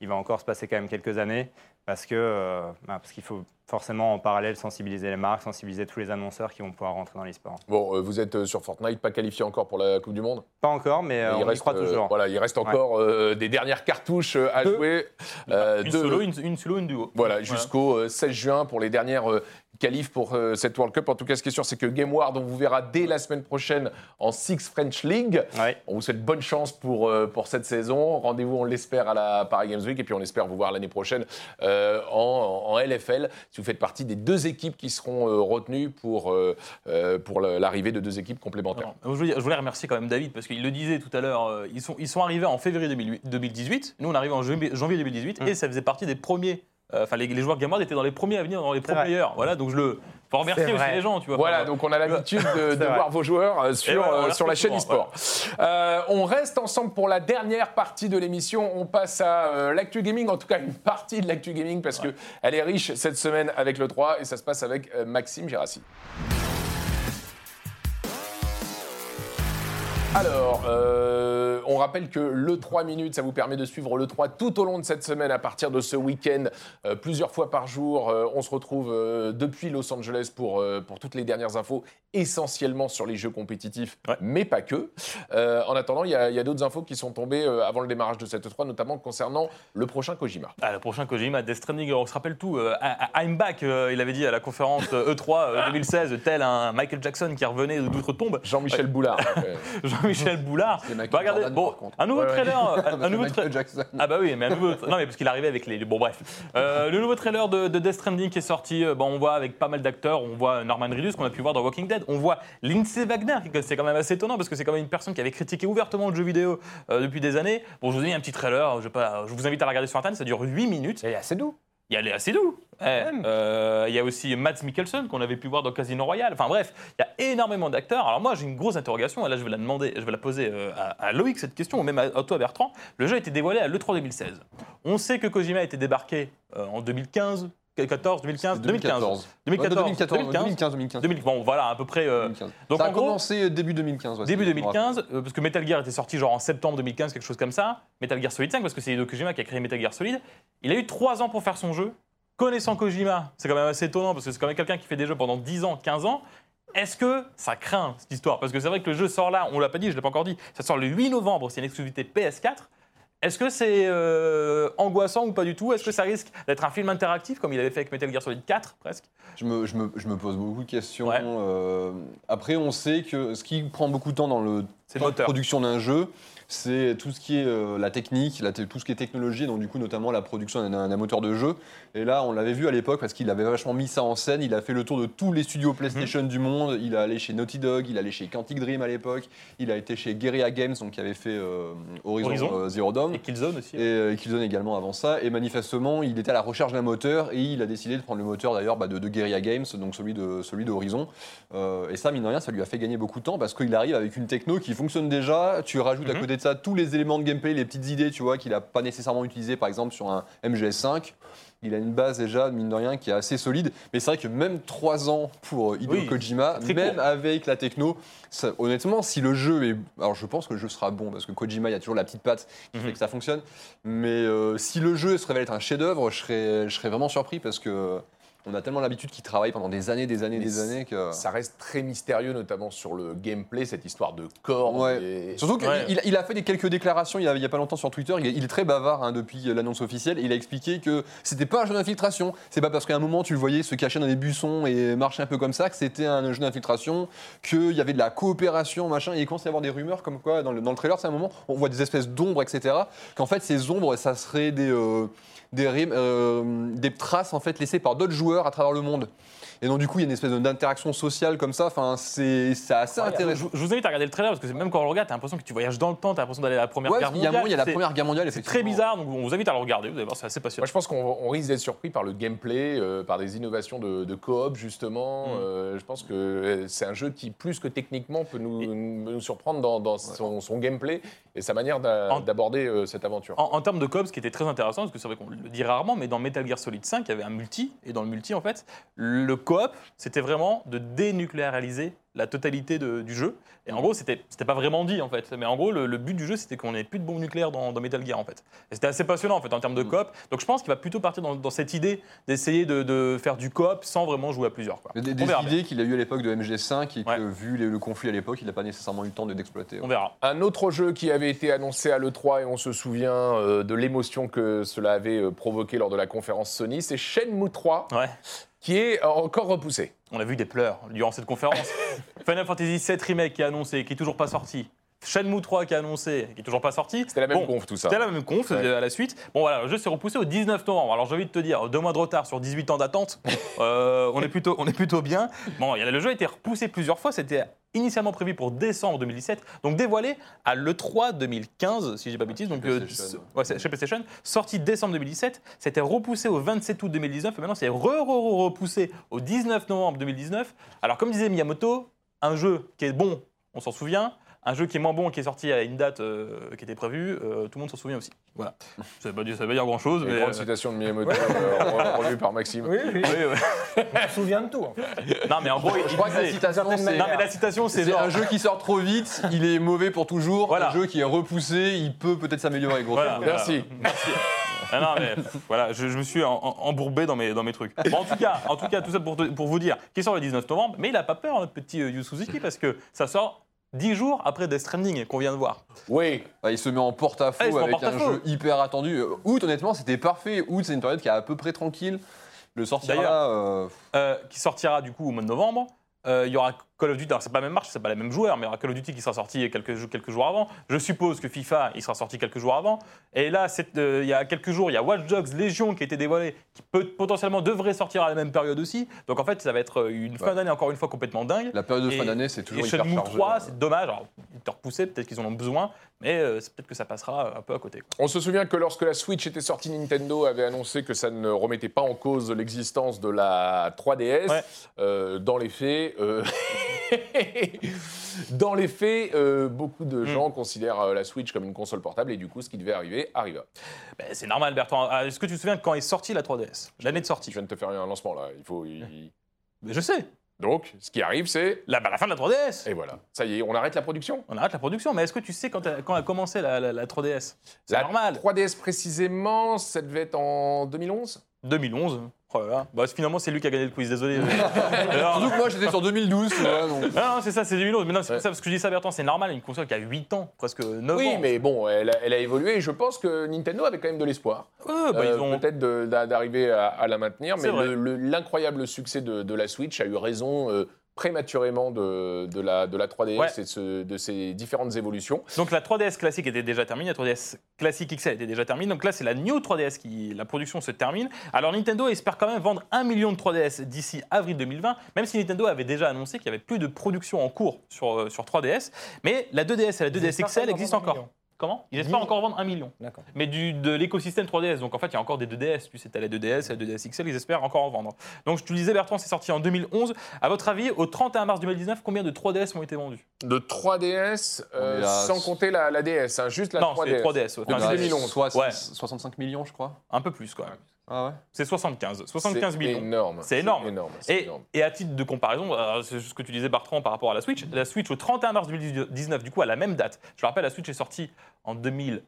il va encore se passer quand même quelques années parce que bah, parce qu'il faut forcément en parallèle sensibiliser les marques, sensibiliser tous les annonceurs qui vont pouvoir rentrer dans l'e-sport. Bon, euh, vous êtes euh, sur Fortnite, pas qualifié encore pour la Coupe du Monde? Pas encore, mais euh, il on y croit euh, toujours. voilà, il reste encore euh, des dernières cartouches à Deux. jouer. euh, une de- solo, une, une solo, une duo. Voilà, jusqu'au euh, 16 juin pour les dernières euh, qualifs pour euh, cette World Cup. En tout cas, ce qui est sûr, c'est que GameWard, on vous verra dès la semaine prochaine en Six French League. Ouais. On vous souhaite bonne chance pour, euh, pour cette saison. Rendez-vous, on l'espère, à la Paris Games Week. Et puis, on espère vous voir l'année prochaine euh, en, en LFL, si vous faites partie des deux équipes qui seront euh, retenues pour, euh, euh, pour l'arrivée de deux équipes complémentaires. Je, voulais, remercier quand même David parce qu'il le disait tout à l'heure, ils, sont, ils sont arrivés en février 2008 2018, nous on arrive en janvier janvier 2018 Mm. et ça faisait partie des premiers, enfin les, les joueurs Gameward étaient dans les premiers à venir dans les vrai. players. Voilà, donc je le faut remercier aussi les gens, tu vois. Voilà, donc on a l'habitude de, voir vos joueurs euh, sur, euh, sur la chaîne e-sport. Euh, on reste ensemble pour la dernière partie de l'émission. On passe à euh, l'actu gaming, en tout cas une partie de l'actu gaming, parce que elle est riche cette semaine avec le 3 et ça se passe avec euh, Maxime Gérassi. Alors, euh, on rappelle que le 3 minutes, ça vous permet de suivre le 3 tout au long de cette semaine à partir de ce week-end, euh, plusieurs fois par jour. Euh, on se retrouve depuis Los Angeles pour, pour toutes les dernières infos, essentiellement sur les jeux compétitifs, Ouais. mais pas que. En attendant, il y a, il y a d'autres infos qui sont tombées avant le démarrage de cette 3, notamment concernant le prochain Kojima. Ah, le prochain Kojima, Death Stranding, on se rappelle tout. I'm back, il avait dit à la conférence euh, E3 euh, 2016, tel un Michael Jackson qui revenait d'outre-tombe. Jean-Michel Boulard. Euh, Jean-Michel Boulard. Bah, regardez, Jordan, bon, un nouveau Ouais, ouais. trailer, un- un, nouveau. Jackson. Ah bah oui, mais un nouveau. non mais parce qu'il arrivait avec les. Bon bref, Euh, le nouveau trailer de, de Death Stranding qui est sorti. euh, bon, on voit avec pas mal d'acteurs. On voit Norman Reedus qu'on a pu voir dans Walking Dead. On voit Lindsay Wagner, qui c'est quand même assez étonnant parce que c'est quand même une personne qui avait critiqué ouvertement le jeu vidéo euh, depuis des années. Bon, je vous ai mis un petit trailer. Je, vais pas, je vous invite à la regarder sur internet. Ça dure 8 minutes. C'est assez doux. Il y a les assez doux. Eh, euh, il y a aussi Mads Mikkelsen qu'on avait pu voir dans Casino Royale. Enfin bref, il y a énormément d'acteurs. Alors moi j'ai une grosse interrogation et là je vais la demander, je vais la poser euh, à, à Loïc cette question ou même à, à toi Bertrand. Le jeu a été dévoilé à l'E3 2016. On sait que Kojima a été débarqué euh, en 2015, 2014, 2015, 2015, 2014, 2014, 2015, 2015, 2015. 2000. Bon voilà à peu près. euh, 2015. donc, ça a en gros- commencé début 2015. ouais, Début si je me rappelle. 2015, euh, parce que Metal Gear était sorti genre en septembre 2015, quelque chose comme ça. Metal Gear Solid 5, parce que c'est Hideo Kojima qui a créé Metal Gear Solid. Il a eu trois ans pour faire son jeu. Connaissant Kojima, c'est quand même assez étonnant, parce que c'est quand même quelqu'un qui fait des jeux pendant 10 ans, 15 ans. Est-ce que ça craint cette histoire Parce que c'est vrai que le jeu sort là, on l'a pas dit, je l'ai pas encore dit, ça sort le 8 novembre, c'est une exclusivité PS4. Est-ce que c'est euh, angoissant ou pas du tout? Est-ce que ça risque d'être un film interactif comme il avait fait avec Metal Gear Solid 4 presque? Je me, je, me, je me pose beaucoup de questions. Ouais. euh, après, on sait que ce qui prend beaucoup de temps dans le de production d'un jeu, c'est tout ce qui est euh, la technique, la tout ce qui est technologie, donc du coup notamment la production d'un moteur de jeu. Et là, on l'avait vu à l'époque parce qu'il avait vachement mis ça en scène. Il a fait le tour de tous les studios PlayStation Mhm. du monde. Il est allé chez Naughty Dog, il est allé chez Quantic Dream à l'époque, il a été chez Guerrilla Games, donc qui avait fait euh, Horizon, Horizon. euh, Zero Dawn. Et Killzone aussi. Et Killzone également avant ça. Et manifestement, il était à la recherche d'un moteur et il a décidé de prendre le moteur d'ailleurs bah, de, de Guerrilla Games, donc celui de celui de Horizon. Euh, et ça, mine de rien, ça lui a fait gagner beaucoup de temps parce qu'il arrive avec une techno qui fonctionne déjà. Tu rajoutes à Mhm. côté de ça tous les éléments de gameplay, les petites idées, tu vois, qu'il n'a pas nécessairement utilisé par exemple sur un MGS5. Il a une base déjà, mine de rien, qui est assez solide. Mais c'est vrai que même trois ans pour Hideo Oui, Kojima, même avec la techno, ça- honnêtement, si le jeu est. Alors je pense que le jeu sera bon parce que Kojima, il y a toujours la petite patte qui Mhm. fait que ça fonctionne. Mais euh, si le jeu se révèle être un chef-d'œuvre, je serais, je serais vraiment surpris parce que on a tellement l'habitude qu'il travaille pendant des années, des années, Mais des années que. Ça reste très mystérieux, notamment sur le gameplay, cette histoire de corps. Ouais. et- Surtout qu'il Ouais. il- il a fait des quelques déclarations il y a, pas longtemps sur Twitter. Il est, il est très bavard hein, depuis l'annonce officielle. Il a expliqué que c'était pas un jeu d'infiltration. C'est pas parce qu'à un moment tu le voyais se cacher dans des buissons et marcher un peu comme ça que c'était un jeu d'infiltration. Qu'il y avait de la coopération, machin. Et il commence à y avoir des rumeurs comme quoi dans le, dans le trailer, c'est un moment on voit des espèces d'ombres, etc. Qu'en fait ces ombres, ça serait des euh, euh, des traces en fait laissées par d'autres joueurs à travers le monde. Et donc du coup il y a une espèce d'interaction sociale comme ça. Enfin c'est assez intéressant. je vous invite à regarder le trailer parce que c'est- même quand on le regarde, t'as l'impression que tu voyages dans le temps, t'as l'impression d'aller à la Première Ouais, Guerre mondiale. il y a la première guerre mondiale. C'est très bizarre, donc on vous invite à le regarder, vous allez voir, c'est assez Moi, passionnant. je pense qu'on on risque d'être surpris par le gameplay, euh, par des innovations de, de coop, justement. Mm. Euh, je pense que euh, c'est un jeu qui, plus que techniquement, peut nous, nous surprendre dans, dans son, son gameplay et sa manière d'aborder euh, cette aventure. En, en termes de coop, ce qui était très intéressant, parce que c'est vrai qu'on le dit rarement, mais dans Metal Gear Solid 5, il y avait un multi, et dans le multi, en fait, le coop, c'était vraiment de dénucléariser la totalité du jeu. Et en gros, c'était pas vraiment dit, en fait. Mais en gros, le, le but du jeu, c'était qu'on n'ait plus de bombes nucléaires dans, dans Metal Gear, en fait. Et c'était assez passionnant, en fait, en termes de Mm. coop. Donc je pense qu'il va plutôt partir dans, dans cette idée d'essayer de, de faire du coop sans vraiment jouer à plusieurs. Quoi. Des, des idées qu'il a eues à l'époque de MG5 et que, Ouais. vu les- le conflit à l'époque, il n'a pas nécessairement eu le temps de- d'exploiter. On verra. Un autre jeu qui avait été annoncé à l'E3 et on se souvient euh, de l'émotion que cela avait euh, provoqué lors de la conférence Sony, c'est Shenmue 3 Ouais. qui est euh, encore repoussé. On a vu des pleurs durant cette conférence. Final Fantasy VII Remake qui est annoncé, qui est toujours pas sorti. Shenmue 3 qui est annoncé, qui est toujours pas sorti. C'était la même Bon, conf tout ça. C'était la même conf Ouais. à la suite. Bon voilà, le jeu s'est repoussé au 19 novembre. Alors j'ai envie de te dire, deux mois de retard sur 18 ans d'attente, euh, on, est plutôt, on est plutôt bien. Bon, le jeu a été repoussé plusieurs fois. C'était initialement prévu pour décembre 2017, donc dévoilé à l'E3 2015, si j'ai pas de bêtises. Donc, chez euh, PlayStation. ouais, chez PlayStation, sorti décembre 2017. C'était repoussé au 27 août 2019. Et maintenant, c'est re, re- re- repoussé au 19 novembre 2019. Alors, comme disait Miyamoto, un jeu qui est bon, on s'en souvient. Un jeu qui est moins bon, qui est sorti à une date euh, qui était prévue, euh, tout le monde s'en souvient aussi. Voilà. Ça veut pas dire, ça veut pas dire grand chose, Une mais. grande euh, citation de Miyamoto euh, re- relue par Maxime. Oui, oui. oui, ouais. On se souvient de tout. en fait. Non, mais en gros, il Je crois que la citation, c'est Non, mais la citation, c'est genre. un jeu qui sort trop vite, il est mauvais pour toujours. Voilà. Un jeu qui est repoussé, il peut peut-être s'améliorer. Grosso Voilà, modo. Merci. voilà. Merci. Ah non, mais voilà, je, je me suis en- en- embourbé dans mes, dans mes trucs. Bon, en, tout cas, en tout cas, tout ça pour, te- pour vous dire qu'il sort le 19 novembre, mais il n'a pas peur, notre petit euh, Yu Suzuki, parce que ça sort 10 jours après Death Stranding qu'on vient de voir. Oui, Bah, il se met en porte-à-faux Ah, il se met en avec un porte-à-faux. jeu hyper attendu. Euh, Août, honnêtement, c'était parfait. Août, c'est une période qui est à peu près tranquille. Le D'ailleurs- là. euh, Euh, qui sortira du coup au mois de novembre. Euh, Il y aura Call of Duty, alors c'est pas la même marche, c'est pas les mêmes joueurs, mais Call of Duty qui sera sorti quelques, jou- quelques jours avant. Je suppose que FIFA, il sera sorti quelques jours avant. Et là, euh, il y a quelques jours, il y a Watch Dogs Légion qui a été dévoilé, qui peut, potentiellement devrait sortir à la même période aussi. Donc en fait, ça va être une fin Ouais. d'année encore une fois complètement dingue. La période de Et- fin d'année, c'est toujours Et hyper Shenmue chargé. 3, c'est dommage. Alors, ils te repoussaient, peut-être qu'ils en ont besoin, mais euh, peut-être que ça passera un peu à côté. quoi. On se souvient que lorsque la Switch était sortie, Nintendo avait annoncé que ça ne remettait pas en cause l'existence de la 3DS. Ouais. Euh, dans les faits, euh, dans les faits, euh, beaucoup de gens considèrent euh, la Switch comme une console portable et du coup, ce qui devait arriver arriva. Ben, c'est normal, Bertrand. Ah, Est-ce que tu te souviens quand est sortie la 3DS L'année de sortie. Je viens de te faire un lancement là. Il faut. il- Mais je sais. Donc, ce qui arrive, c'est La, bah, la fin de la 3DS. et voilà. Ça y est, on arrête la production? On arrête la production. Mais est-ce que tu sais quand, a- quand a commencé la, la- la 3DS C'est La normal. 3DS précisément, ça devait être en 2011. 2011. Oh là là. Bah, finalement, c'est lui qui a gagné le quiz, désolé. Alors, Surtout que moi, j'étais sur 2012, tu vois, donc. ah non, c'est ça, c'est 2011. Mais non, c'est Ouais. ça, parce que je dis ça, Bertrand, c'est normal, une console qui a 8 ans, presque 9 Oui, ans. mais bon, elle a, elle a évolué et je pense que Nintendo avait quand même de l'espoir. Ouais, bah, Euh, ils ont... Peut-être d'arriver à, à la maintenir, mais l'incroyable succès de, de la Switch a eu raison euh, prématurément de, de la, de la 3DS Ouais. et de, ce- de ses différentes évolutions. Donc la 3DS classique était déjà terminée, la 3DS classique XL était déjà terminée. Donc là, c'est la New 3DS qui la production se termine. Alors Nintendo espère quand même vendre 1 million de 3DS d'ici avril 2020, même si Nintendo avait déjà annoncé qu'il y avait plus de production en cours sur, euh, sur 3DS. Mais la 2DS et la 2DS espèrent XL existent encore. million. Comment? Ils espèrent encore vendre 1 million. D'accord. Mais du, de l'écosystème 3DS. Donc en fait, il y a encore des 2DS. Tu sais, t'as la 2DS et la 2DS XL, ils espèrent encore en vendre. Donc je te le disais, Bertrand, c'est sorti en 2011. À votre avis, au 31 mars 2019, combien de 3DS ont été vendus? De 3DS, euh, sans compter la, la DS, hein, juste la Non, 3DS. c'est 3DS. ouais. Depuis Enfin, c'est 2011. Soit Ouais. 65 millions, je crois. Un peu plus, quoi. Ah ouais C'est 75. 75 C'est millions. énorme. C'est énorme. énorme. c'est Et, énorme. et à titre de comparaison, c'est ce que tu disais Bertrand par rapport à la Switch, la Switch au 31 mars 2019, du coup à la même date, je le rappelle, la Switch est sortie en 2000,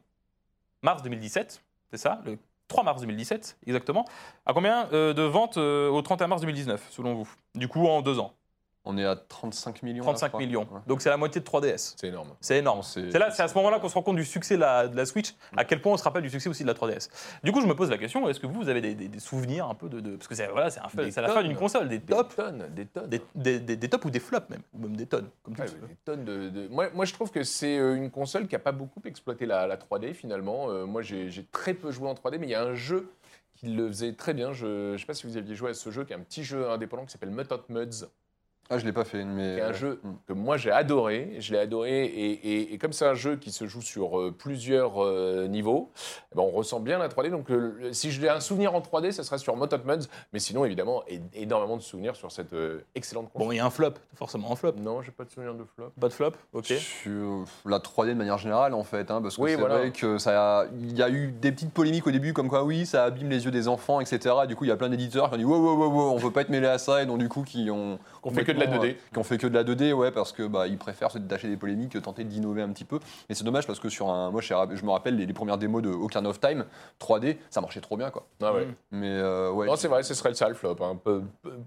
mars 2017, c'est ça, le 3 mars 2017 exactement. À combien euh, de ventes euh, au 31 mars 2019 selon vous? Du coup en deux ans, On est à 35 millions. là, je 35 crois. millions. Ouais. Donc c'est la moitié de 3DS. C'est énorme. C'est énorme. C'est- là, c'est à ce moment-là qu'on se rend compte du succès de la, de la Switch, à quel point on se rappelle du succès aussi de la 3DS. Du coup, je me pose la question est-ce que vous, vous avez des, des- des souvenirs un peu de, de- parce que c'est voilà, c'est un fait- Des c'est la fin d'une console, des Des tops, tonnes, des tonnes. des, des- des- des tops ou des flops même, ou même des tonnes, comme veux. des tonnes de, de- Moi, moi, je trouve que c'est euh, une console qui n'a pas beaucoup exploité la, la 3D finalement. Euh, moi, j'ai j'ai très peu joué en 3D, mais il y a un jeu qui le faisait très bien. Je ne sais pas si vous aviez joué à ce jeu, qui est un petit jeu indépendant qui s'appelle Mutant Muds, Ah, je l'ai pas fait, mais. qui est un jeu Mm. que moi j'ai adoré. Je l'ai adoré, et, et- et comme c'est un jeu qui se joue sur euh, plusieurs euh, niveaux, eh ben, on ressent bien la 3D. Donc, euh, le- si j'ai un souvenir en 3D, ça sera sur Mutant Muds, mais sinon, évidemment, é- énormément de souvenirs sur cette euh, excellente console. Bon, il y a un flop, forcément un flop. Non, j'ai pas de souvenir de flop. Pas de flop, ok. Sur la 3D de manière générale, en fait, hein, parce que Oui, c'est voilà. vrai que ça, il y a eu des petites polémiques au début, comme quoi oui, ça abîme les yeux des enfants, etc. Du coup, il y a plein d'éditeurs qui ont dit wow, wow, wow, wow, on veut pas être mêlé à ça, et donc du coup, qui ont Qu'on fait que de la complètement, 2D. euh, qui ont fait que de la 2D, ouais, parce que bah, ils préfèrent se détacher des polémiques que tenter d'innover un petit peu. Mais c'est dommage parce que sur un, moi, je me rappelle les, les premières démos de Ocarina of Time 3D, ça marchait trop bien, quoi. Ah ouais. Mm. Mais euh, ouais. Non, c'est vrai, ce serait le sale flop. hein.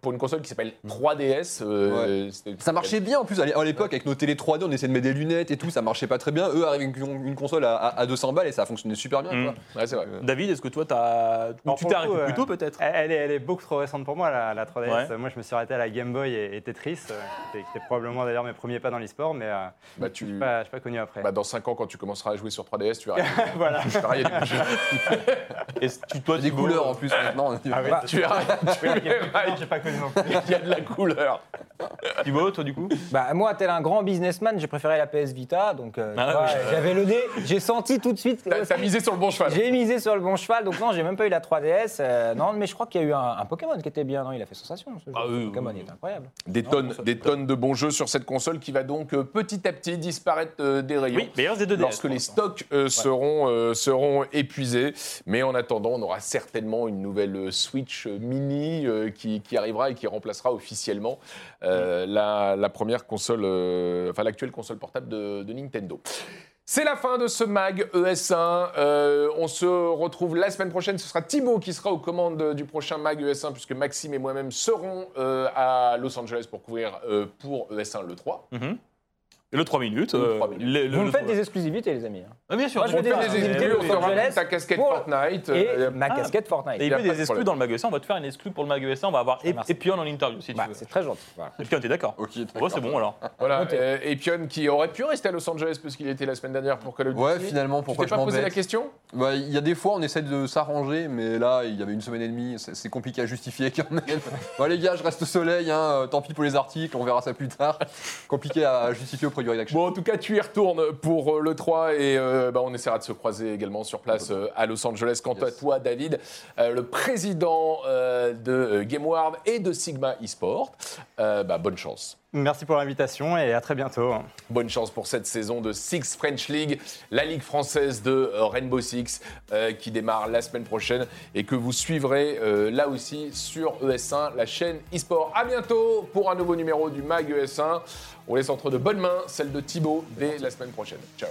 Pour une console qui s'appelle 3DS, euh, c'était- Ça marchait bien en plus à l'é- à l'époque avec nos télé 3D, on essayait de mettre des lunettes et tout, ça marchait pas très bien. Eux arrivaient avec une, console à, à- à 200 balles et ça fonctionnait super bien. Mm. quoi. Ouais, c'est vrai. Euh, David, est-ce que toi, t'as... ou Alors, tu t'es arrêté plus euh, tôt peut-être? Elle, elle est, elle est beaucoup trop récente pour moi, la, la 3DS. Ouais. Moi, je me suis arrêté à la Game Boy et, et Tetris, euh, qui étaient- probablement d'ailleurs mes premiers pas dans l'e-sport, mais euh, Bah, je tu, n'ai pas, pas connu après. bah, dans 5 ans, quand tu commenceras à jouer sur 3DS, tu verras. voilà. tu verras, il y a du- Est-ce- tu, toi, des couleurs en plus maintenant. Ah oui, tu verras, tu j'ai pas connu non plus. il y a de la couleur. Thibaut, toi du coup? Bah, moi, tel un grand businessman, j'ai préféré la PS Vita. Donc, euh, tu Ah oui. j'avais le nez. J'ai senti tout de suite. T'as t'as misé sur le bon cheval. J'ai misé sur le bon cheval. Donc, non, j'ai même pas eu la 3DS. euh, non, mais je crois qu'il y a eu un, un Pokémon qui était bien. Non, il a fait sensation. Ce jeu. Ah oui, Pokémon, oui, il oui. est incroyable. Des Non, tonnes, des tonnes de bons jeux sur cette console qui va donc euh, petit à petit disparaître euh, des rayons. Oui, mais il reste des 2DS. lorsque les stocks euh, seront, euh, seront épuisés. Mais en attendant, on aura certainement une nouvelle Switch mini euh, qui, qui arrivera et qui remplacera officiellement la, la première console, enfin l'actuelle console portable de, de Nintendo. C'est la fin de ce mag ES1. Euh, on se retrouve la semaine prochaine. Ce sera Thibaut qui sera aux commandes du prochain mag ES1 puisque Maxime et moi-même serons euh, à Los Angeles pour couvrir euh, pour ES1 le 3. Mhm. Et le 3 minutes. Le euh, trois minutes. les- le- Vous me le- faites des exclusivités, les amis. hein. Ah, bien sûr. Moi, je veux bien des exclus, on te ramène ta casquette pour- Fortnite. Et euh, ma Ah. casquette Fortnite. Et il y a des exclus dans le Mag on va te faire une exclue pour le Mag on va avoir. Epion en interview si tu Bah, veux. c'est très gentil. Voilà. Epion, t'es d'accord Ok, Ouais, c'est bon alors. Voilà, euh, Epion qui aurait pu rester à Los Angeles parce qu'il était la semaine dernière pour Call of Duty. Ouais, finalement, Tu pourquoi t'es je pas posé la question? Il y a des fois, on essaie de s'arranger, mais là, il y avait une semaine et demie, c'est compliqué à justifier quand même. bon, les gars, je reste au soleil, hein, euh, tant pis pour les articles, on verra ça plus tard. compliqué à justifier Bon, en tout cas, tu y retournes pour euh, le 3 et euh, bah, on essaiera de se croiser également sur place euh, à Los Angeles. Quant à toi, David, euh, le président de GameWard et de Sigma eSport, bah, bonne chance. Merci pour l'invitation et à très bientôt. Bonne chance pour cette saison de Six French League, la ligue française de euh, Rainbow Six, euh, qui démarre la semaine prochaine et que vous suivrez euh, là aussi sur ES1, la chaîne eSport. À bientôt pour un nouveau numéro du MAG ES1. On laisse entre de bonnes mains celle de Thibaut dès la semaine prochaine. Ciao.